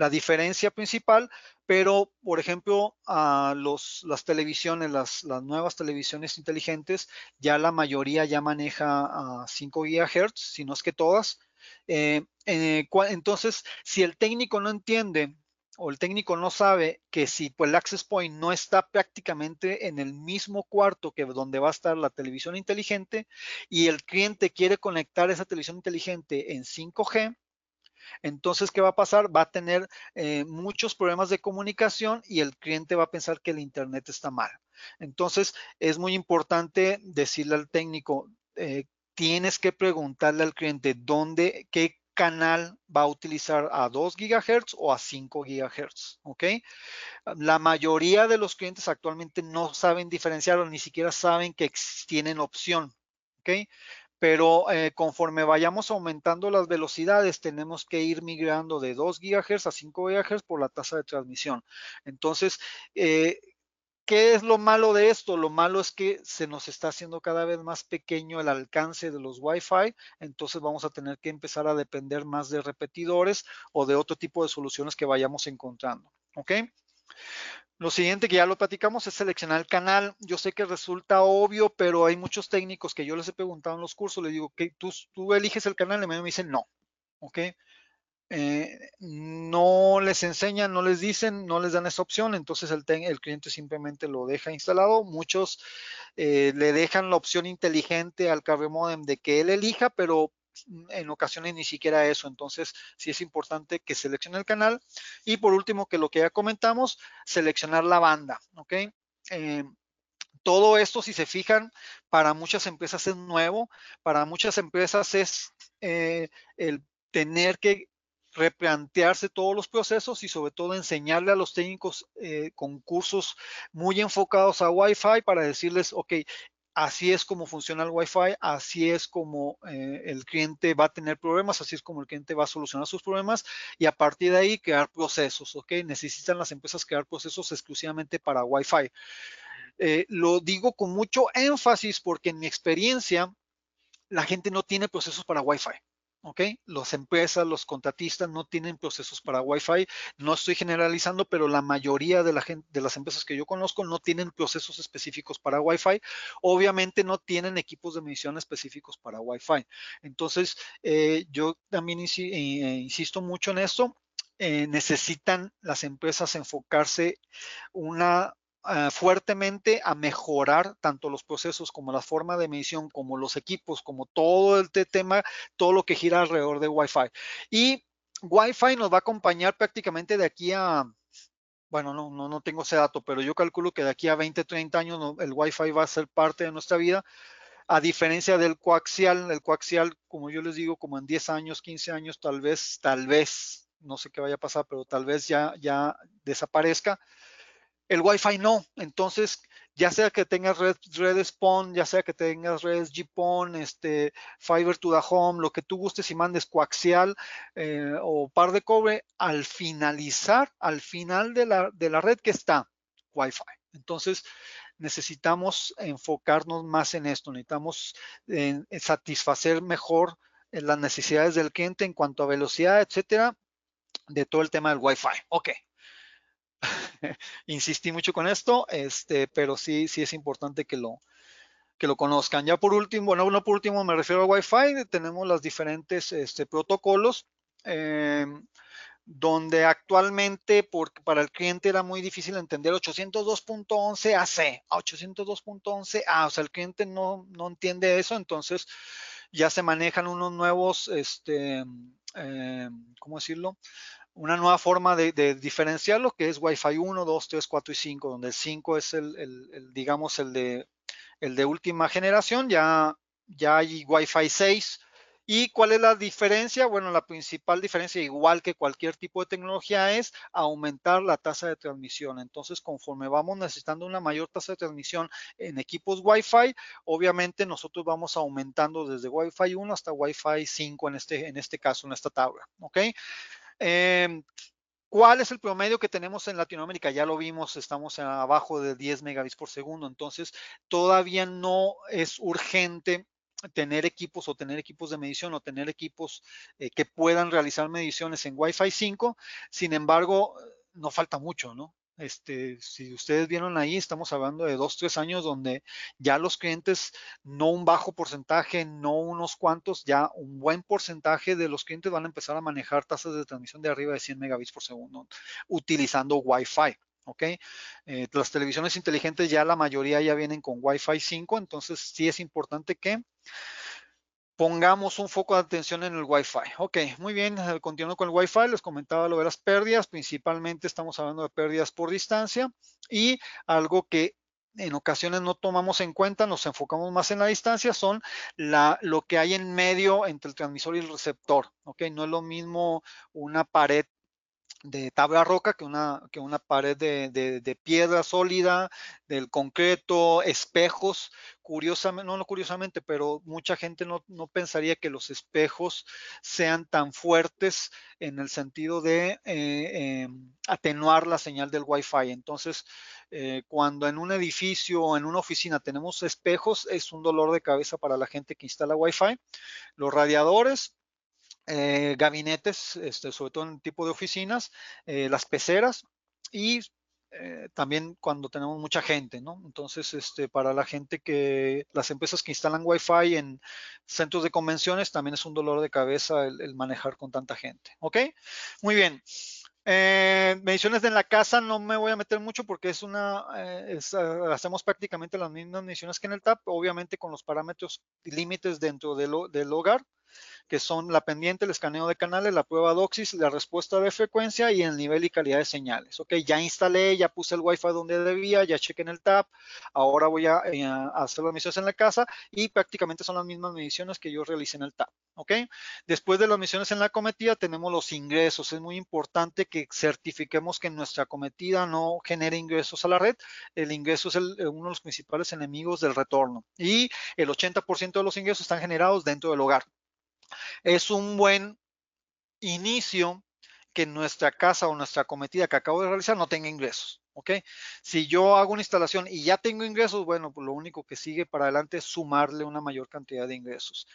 diferencia principal, pero por ejemplo, a los, las televisiones, las, las, nuevas televisiones inteligentes, ya la mayoría ya maneja a 5 GHz, si no es que todas. Eh, eh, entonces, si el técnico no entiende o el técnico no sabe que si pues, el access point no está prácticamente en el mismo cuarto que donde va a estar la televisión inteligente y el cliente quiere conectar esa televisión inteligente en 5G, entonces, ¿qué va a pasar? Va a tener eh, muchos problemas de comunicación y el cliente va a pensar que el Internet está mal. Entonces, es muy importante decirle al técnico, tienes que preguntarle al cliente dónde, qué canal va a utilizar a 2 GHz o a 5 GHz, ¿ok? La mayoría de los clientes actualmente no saben diferenciar o ni siquiera saben que tienen opción, ¿ok? Pero eh, conforme vayamos aumentando las velocidades, tenemos que ir migrando de 2 GHz a 5 GHz por la tasa de transmisión. Entonces, eh, ¿Qué es lo malo de esto? Lo malo es que se nos está haciendo cada vez más pequeño el alcance de los Wi-Fi, entonces vamos a tener que empezar a depender más de repetidores o de otro tipo de soluciones que vayamos encontrando. ¿Ok? Lo siguiente que ya lo platicamos es seleccionar el canal. Yo sé que resulta obvio, pero hay muchos técnicos que yo les he preguntado en los cursos, les digo, ¿tú, tú eliges el canal? Y me dicen no. ¿Ok? Eh, no les enseñan, no les dicen, no les dan esa opción, entonces el, cliente simplemente lo deja instalado. Muchos eh, le dejan la opción inteligente al cable modem de que él elija, pero en ocasiones ni siquiera eso. Entonces, sí es importante que seleccione el canal. Y por último, que lo que ya comentamos, seleccionar la banda. Eh, todo esto, si se fijan, para muchas empresas es nuevo, para muchas empresas es el tener que replantearse todos los procesos y sobre todo enseñarle a los técnicos eh, con cursos muy enfocados a Wi-Fi para decirles, ok, así es como funciona el Wi-Fi, así es como eh, el cliente va a tener problemas, así es como el cliente va a solucionar sus problemas y a partir de ahí crear procesos, ¿ok? Necesitan las empresas crear procesos exclusivamente para Wi-Fi. Eh, lo digo con mucho énfasis porque en mi experiencia la gente no tiene procesos para Wi-Fi. ¿Ok? Las empresas, los contratistas no tienen procesos para Wi-Fi. No estoy generalizando, pero la mayoría de, la gente, de las empresas que yo conozco no tienen procesos específicos para Wi-Fi. Obviamente no tienen equipos de medición específicos para Wi-Fi. Entonces, eh, yo también eh, insisto mucho en esto. Eh, necesitan las empresas enfocarse una eh, fuertemente a mejorar tanto los procesos como la forma de medición, como los equipos, como todo el tema, todo lo que gira alrededor de Wi-Fi. Y Wi-Fi nos va a acompañar prácticamente de aquí a, bueno, no, no, no tengo ese dato, pero yo calculo que de aquí a 20, 30 años el Wi-Fi va a ser parte de nuestra vida. A diferencia del coaxial, el coaxial, como yo les digo, como en 10 años, 15 años, tal vez, tal vez, no sé qué vaya a pasar, pero tal vez ya, ya desaparezca el Wi-Fi no. Entonces, ya sea que tengas red, redes ya sea que tengas redes GPON, este, Fiber to the Home, lo que tú gustes y mandes coaxial eh, o par de cobre, al finalizar, al final de la, de la red que está Wi-Fi. Entonces, necesitamos enfocarnos más en esto, necesitamos satisfacer mejor las necesidades del cliente en cuanto a velocidad, etcétera, de todo el tema del Wi-Fi. Ok, insistí mucho con esto, este, pero sí, sí es importante que lo, que lo conozcan. Ya por último, bueno, no por último me refiero a Wi-Fi, tenemos los diferentes este, protocolos. Em, donde actualmente para el cliente era muy difícil entender 802.11 AC a 802.11 A, o sea, el cliente no, no, entiende eso, entonces ya se manejan unos nuevos, este, em, ¿cómo decirlo? Una nueva forma de, diferenciarlo que es Wi-Fi 1, 2, 3, 4 y 5, donde el 5 es el, digamos, el de, el de última generación, ya, ya hay Wi-Fi 6. ¿Y cuál es la diferencia? Bueno, la principal diferencia, igual que cualquier tipo de tecnología, es aumentar la tasa de transmisión. Entonces, conforme vamos necesitando una mayor tasa de transmisión en equipos Wi-Fi, obviamente nosotros vamos aumentando desde Wi-Fi 1 hasta Wi-Fi 5 en este, en este caso, en esta tabla. ¿Ok? Em, ¿Cuál es el promedio que tenemos en Latinoamérica? Ya lo vimos, estamos abajo de 10 megabits por segundo, entonces todavía no es urgente tener equipos o tener equipos de medición o tener equipos eh, que puedan realizar mediciones en Wi-Fi 5. Sin embargo, no falta mucho, ¿no? Este, si ustedes vieron ahí, estamos hablando de dos, tres años donde ya los clientes, no un bajo porcentaje, no unos cuantos, ya un buen porcentaje de los clientes van a empezar a manejar tasas de transmisión de arriba de 100 megabits por segundo utilizando Wi-Fi. ¿ok? Eh, las televisiones inteligentes ya la mayoría ya vienen con Wi-Fi 5, entonces sí es importante que pongamos un foco de atención en el Wi-Fi. Ok, muy bien, eh, continuando con el Wi-Fi, les comentaba lo de las pérdidas, principalmente estamos hablando de pérdidas por distancia y algo que en ocasiones no tomamos en cuenta, nos enfocamos más en la distancia, son lo que hay en medio entre el transmisor y el receptor. Ok, no es lo mismo una pared de tabla roca que una, que una pared de, piedra sólida, del concreto, espejos. Curiosamente, no, no curiosamente, pero mucha gente no, pensaría que los espejos sean tan fuertes en el sentido de eh, em, atenuar la señal del Wi-Fi. Entonces, eh, cuando en un edificio o en una oficina tenemos espejos, es un dolor de cabeza para la gente que instala Wi-Fi. Los radiadores, eh, gabinetes, este, sobre todo en tipo de oficinas, eh, las peceras y eh, también cuando tenemos mucha gente, ¿no? Entonces, este, para la gente que, las empresas que instalan Wi-Fi en centros de convenciones, también es un dolor de cabeza el, manejar con tanta gente, ¿ok? Muy bien. mediciones en la casa no me voy a meter mucho porque es una, hacemos prácticamente las mismas mediciones que en el TAP, obviamente con los parámetros límites dentro del hogar que son la pendiente, el escaneo de canales, la prueba DOCSIS, la respuesta de frecuencia y el nivel y calidad de señales. Ok, ya instalé, ya puse el Wi-Fi donde debía, ya chequé en el TAP, ahora voy a, eh, hacer las mediciones en la casa y prácticamente son las mismas mediciones que yo realicé en el TAP. ¿ok? Después de las misiones en la cometida tenemos los ingresos. Es muy importante que certifiquemos que nuestra cometida no genere ingresos a la red. El ingreso es uno de los principales enemigos del retorno y el 80% de los ingresos están generados dentro del hogar es un buen inicio que nuestra casa o nuestra cometida que acabo de realizar no tenga ingresos. ¿ok? Si yo hago una instalación y ya tengo ingresos, bueno, pues lo único que sigue para adelante es sumarle una mayor cantidad de ingresos.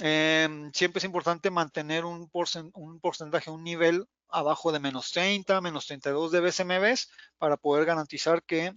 Em, siempre es importante mantener un, un, porcentaje, un nivel abajo de menos 30, menos 32 de BSMBs para poder garantizar que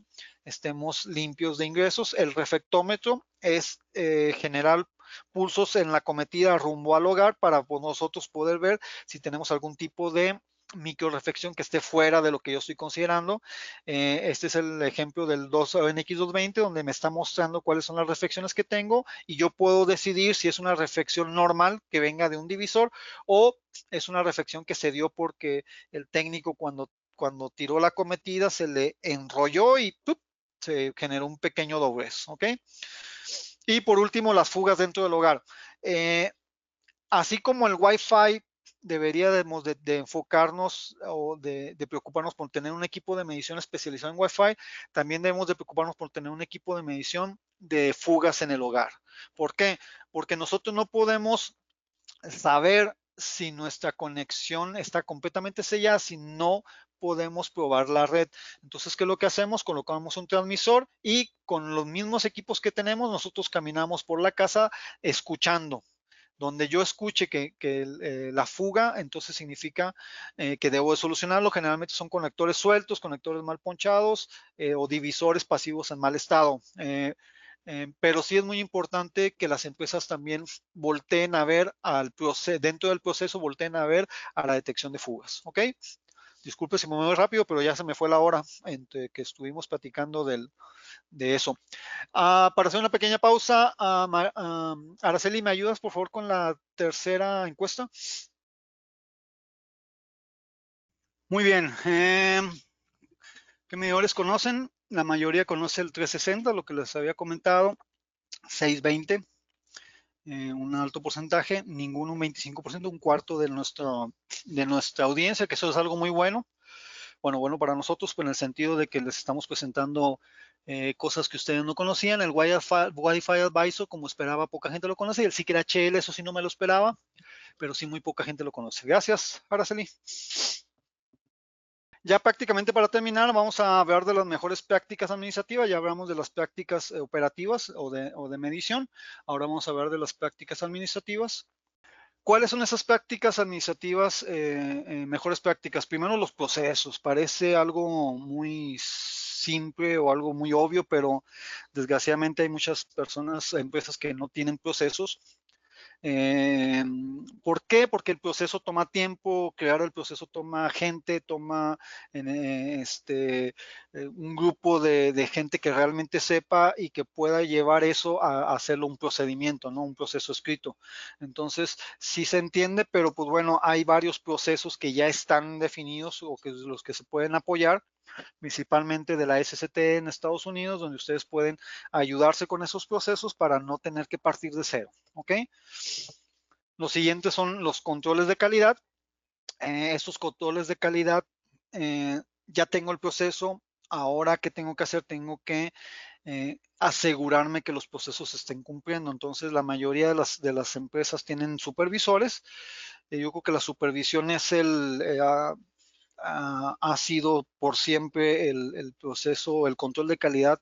estemos limpios de ingresos. El reflectómetro es eh, general pulsos en la cometida rumbo al hogar para nosotros poder ver si tenemos algún tipo de micro reflexión que esté fuera de lo que yo estoy considerando. Eh, este es el ejemplo del 2 NX220 donde me está mostrando cuáles son las reflexiones que tengo y yo puedo decidir si es una reflexión normal que venga de un divisor o es una reflexión que se dio porque el técnico cuando, cuando tiró la cometida se le enrolló y se generó un pequeño doblez, ¿ok? Y por último, las fugas dentro del hogar. Eh, así como el Wi-Fi deberíamos de, enfocarnos o de, preocuparnos por tener un equipo de medición especializado en Wi-Fi, también debemos de preocuparnos por tener un equipo de medición de fugas en el hogar. ¿Por qué? Porque nosotros no podemos saber si nuestra conexión está completamente sellada, si no podemos probar la red. Entonces, ¿qué es lo que hacemos? Colocamos un transmisor y con los mismos equipos que tenemos, nosotros caminamos por la casa escuchando. Donde yo escuche que, eh, la fuga, entonces significa eh, que debo de solucionarlo. Generalmente son conectores sueltos, conectores mal ponchados eh, o divisores pasivos en mal estado. pero sí es muy importante que las empresas también volteen a ver al dentro del proceso, volteen a ver a la detección de fugas. ¿Ok? Disculpe si me voy rápido, pero ya se me fue la hora entre que estuvimos platicando de eso. Ah, para hacer una pequeña pausa, uh, Araceli, ¿me ayudas por favor con la tercera encuesta? Muy bien. Em, ¿Qué medidores conocen? La mayoría conoce el 360, lo que les había comentado, 620 eh, un alto porcentaje, ninguno un 25%, un cuarto de, de nuestra audiencia, que eso es algo muy bueno. Bueno, bueno para nosotros, pues en el sentido de que les estamos presentando eh, cosas que ustedes no conocían. El Wi-Fi, Advisor, como esperaba, poca gente lo conocía. El HL, eso sí no me lo esperaba, pero sí muy poca gente lo conoce. Gracias, Araceli. Ya prácticamente para terminar, vamos a hablar de las mejores prácticas administrativas. Ya hablamos de las prácticas eh, operativas o de, o de medición. Ahora vamos a hablar de las prácticas administrativas. ¿Cuáles son esas prácticas administrativas, eh, eh, mejores prácticas? Primero los procesos. Parece algo muy simple o algo muy obvio, pero desgraciadamente hay muchas personas, empresas que no tienen procesos eh, ¿Por qué? Porque el proceso toma tiempo, crear el proceso toma gente, toma eh, este, eh, un grupo de, gente que realmente sepa y que pueda llevar eso a, hacerlo un procedimiento, ¿no? Un proceso escrito. Entonces, sí se entiende, pero pues bueno, hay varios procesos que ya están definidos o que los que se pueden apoyar principalmente de la SCT en Estados Unidos, donde ustedes pueden ayudarse con esos procesos para no tener que partir de cero. ¿Ok? Los siguientes son los controles de calidad. Eh, estos controles de calidad, eh, ya tengo el proceso. Ahora, ¿qué tengo que hacer? Tengo que eh, asegurarme que los procesos estén cumpliendo. Entonces, la mayoría de las, de las empresas tienen supervisores. yo creo que la supervisión es el, ha sido por siempre el, proceso, el control de calidad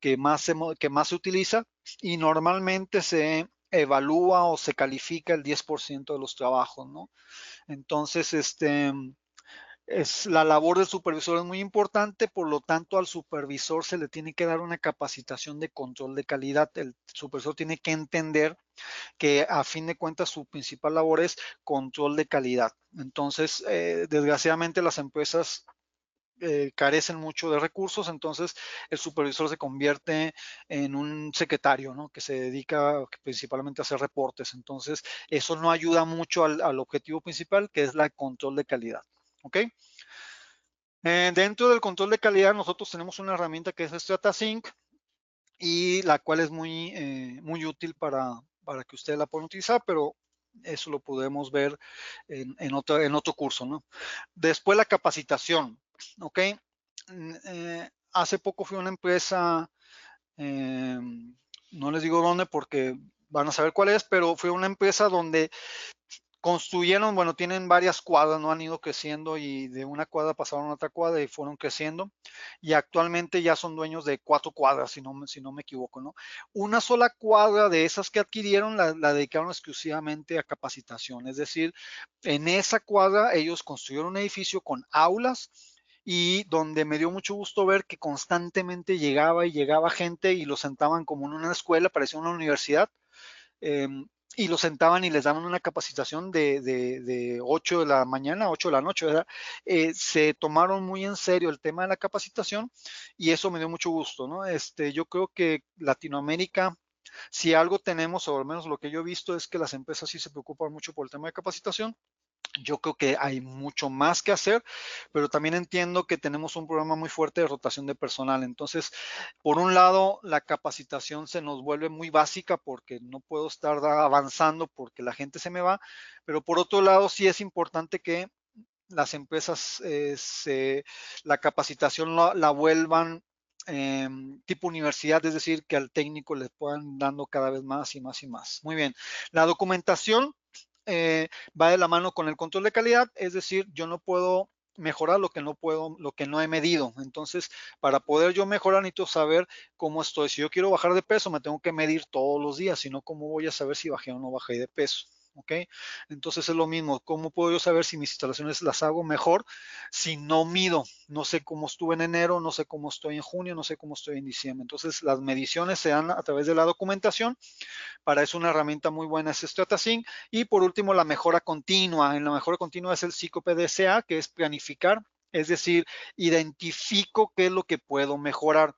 que más, que más se utiliza y normalmente se evalúa o se califica el 10% de los trabajos, ¿no? Entonces, este, es, la labor del supervisor es muy importante, por lo tanto al supervisor se le tiene que dar una capacitación de control de calidad. El supervisor tiene que entender que a fin de cuentas su principal labor es control de calidad. Entonces, eh, desgraciadamente las empresas eh, carecen mucho de recursos, entonces el supervisor se convierte en un secretario, ¿no? Que se dedica principalmente a hacer reportes. Entonces, eso no ayuda mucho al, objetivo principal, que es la control de calidad. ¿Ok? Eh, dentro del control de calidad nosotros tenemos una herramienta que es StrataSync y la cual es muy, eh, muy útil para, para que ustedes la puedan utilizar, pero eso lo podemos ver en, otro, en otro curso, ¿no? Después la capacitación, ¿ok? Mm, eh, hace poco fui a una empresa, no les digo dónde porque van a saber cuál es, pero fue una empresa donde construyeron, bueno, tienen varias cuadras, no han ido creciendo y de una cuadra pasaron a otra cuadra y fueron creciendo y actualmente ya son dueños de cuatro cuadras, si no, si no me equivoco, ¿no? Una sola cuadra de esas que adquirieron la, dedicaron exclusivamente a capacitación, es decir, en esa cuadra ellos construyeron un edificio con aulas, y donde me dio mucho gusto ver que constantemente llegaba y llegaba gente y lo sentaban como en una escuela, parecía una universidad. Em, y los sentaban y les daban una capacitación de, de, 8 de la mañana a 8 de la noche, ¿verdad? Eh, se tomaron muy en serio el tema de la capacitación y eso me dio mucho gusto, ¿no? Este, yo creo que Latinoamérica, si algo tenemos, o al menos lo que yo he visto, es que las empresas sí se preocupan mucho por el tema de capacitación yo creo que hay mucho más que hacer, pero también entiendo que tenemos un programa muy fuerte de rotación de personal. Entonces, por un lado, la capacitación se nos vuelve muy básica porque no puedo estar avanzando porque la gente se me va, pero por otro lado, sí es importante que las empresas, eh, la capacitación la, vuelvan em, tipo universidad, es decir, que al técnico le puedan dando cada vez más y más y más. Muy bien. La documentación eh, va de la mano con el control de calidad, es decir, yo no puedo mejorar lo que no puedo, lo que no he medido. Entonces, para poder yo mejorar, necesito saber cómo estoy. Si yo quiero bajar de peso, me tengo que medir todos los días, si no, ¿cómo voy a saber si bajé o no bajé de peso? ¿Ok? Entonces es lo mismo, ¿cómo puedo yo saber si mis instalaciones las hago mejor si no mido? No sé cómo estuve en enero, no sé cómo estoy en junio, no sé cómo estoy en diciembre. Entonces las mediciones se dan a través de la documentación. Para eso una herramienta muy buena es StrataSync. Y por último, la mejora continua. En la mejora continua es el PSICO-PDCA, que es planificar, es decir, identifico qué es lo que puedo mejorar.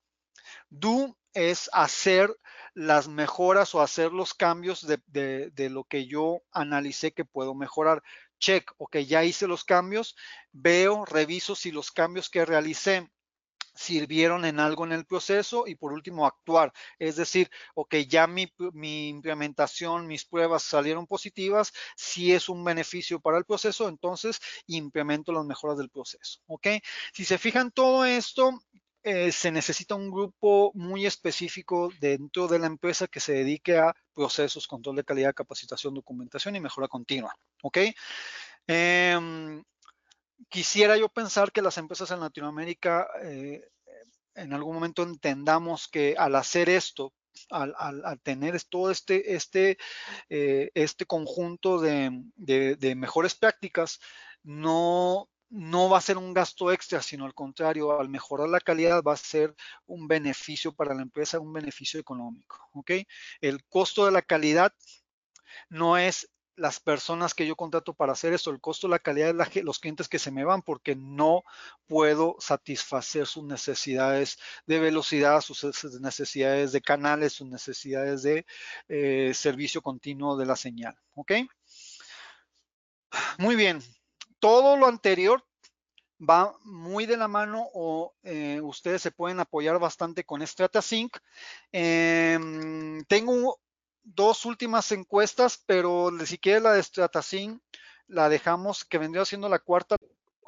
Do es hacer las mejoras o hacer los cambios de, lo que yo analicé que puedo mejorar. Check, ok, ya hice los cambios, veo, reviso si los cambios que realicé sirvieron en algo en el proceso y por último actuar. Es decir, ok, ya mi, mi, implementación, mis pruebas salieron positivas, si es un beneficio para el proceso, entonces implemento las mejoras del proceso. Ok, si se fijan todo esto, eh, se necesita un grupo muy específico dentro de la empresa que se dedique a procesos, control de calidad, capacitación, documentación y mejora continua. ¿Ok? Em, quisiera yo pensar que las empresas en Latinoamérica eh, en algún momento entendamos que al hacer esto, al, tener todo este, este, eh, este conjunto de, de, mejores prácticas, no, no va a ser un gasto extra, sino al contrario, al mejorar la calidad va a ser un beneficio para la empresa, un beneficio económico. ¿ok? El costo de la calidad no es las personas que yo contrato para hacer eso, el costo, la calidad de los clientes que se me van, porque no puedo satisfacer sus necesidades de velocidad, sus necesidades de canales, sus necesidades de eh, servicio continuo de la señal. ¿Ok? Muy bien. Todo lo anterior va muy de la mano o eh, ustedes se pueden apoyar bastante con StrataSync. Eh, tengo dos últimas encuestas, pero si quiere la de Stratacin la dejamos, que vendría siendo la cuarta.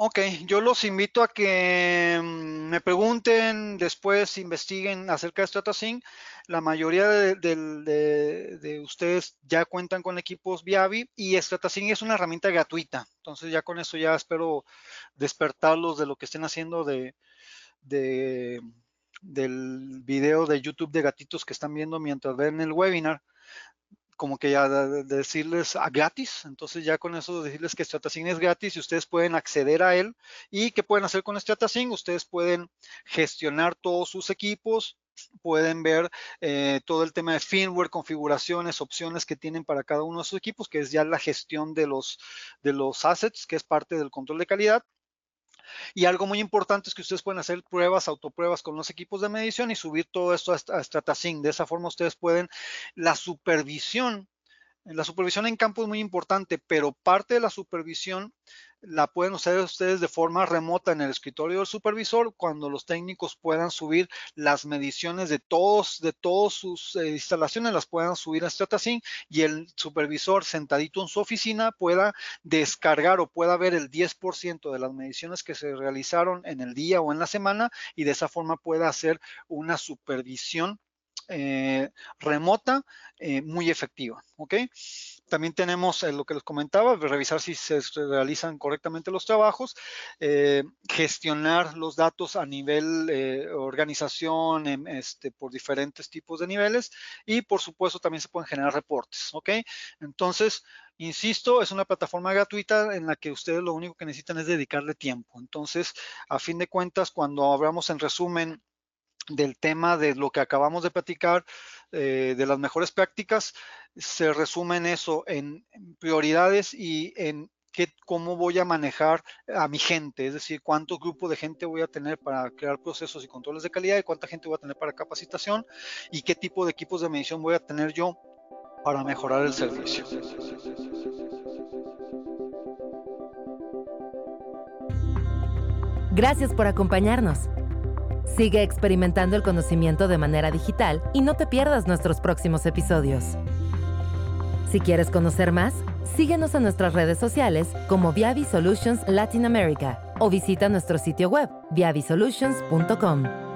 Ok, yo los invito a que mm, me pregunten, después investiguen acerca de Stratacin. La mayoría de, ustedes ya cuentan con equipos Viavi y Stratacin es una herramienta gratuita. Entonces ya con eso ya espero despertarlos de lo que estén haciendo de, del video de YouTube de gatitos que están viendo mientras ven el webinar como que ya decirles a gratis, entonces ya con eso decirles que StrataSync es gratis y ustedes pueden acceder a él y qué pueden hacer con StrataSync, ustedes pueden gestionar todos sus equipos, pueden ver eh, todo el tema de firmware, configuraciones, opciones que tienen para cada uno de sus equipos, que es ya la gestión de los, de los assets, que es parte del control de calidad. Y algo muy importante es que ustedes pueden hacer pruebas, autopruebas con los equipos de medición y subir todo esto a, StrataSync. De esa forma ustedes pueden, la supervisión la supervisión en campo es muy importante, pero parte de la supervisión la pueden hacer ustedes de forma remota en el escritorio del supervisor cuando los técnicos puedan subir las mediciones de todos de todas sus eh, instalaciones las puedan subir a StrataSync y el supervisor sentadito en su oficina pueda descargar o pueda ver el 10% de las mediciones que se realizaron en el día o en la semana y de esa forma pueda hacer una supervisión eh, remota eh, muy efectiva, ¿ok? También tenemos eh, lo que les comentaba, revisar si se realizan correctamente los trabajos, gestionar los datos a nivel organización em, este, por diferentes tipos de niveles y por supuesto también se pueden generar reportes, ¿ok? Entonces, Insisto, es una plataforma gratuita en la que ustedes lo único que necesitan es dedicarle tiempo. Entonces, a fin de cuentas, cuando hablamos en resumen del tema de lo que acabamos de platicar, eh, de las mejores prácticas, se resume en eso, en prioridades y en qué, cómo voy a manejar a mi gente, es decir, cuántos grupos de gente voy a tener para crear procesos y controles de calidad y cuánta gente voy a tener para capacitación y qué tipo de equipos de medición voy a tener yo para mejorar el servicio. Gracias por acompañarnos. Sigue experimentando el conocimiento de manera digital y no te pierdas nuestros próximos episodios. Si quieres conocer más, síguenos en nuestras redes sociales como Viavi Solutions Latin America o visita nuestro sitio web viavisolutions.com.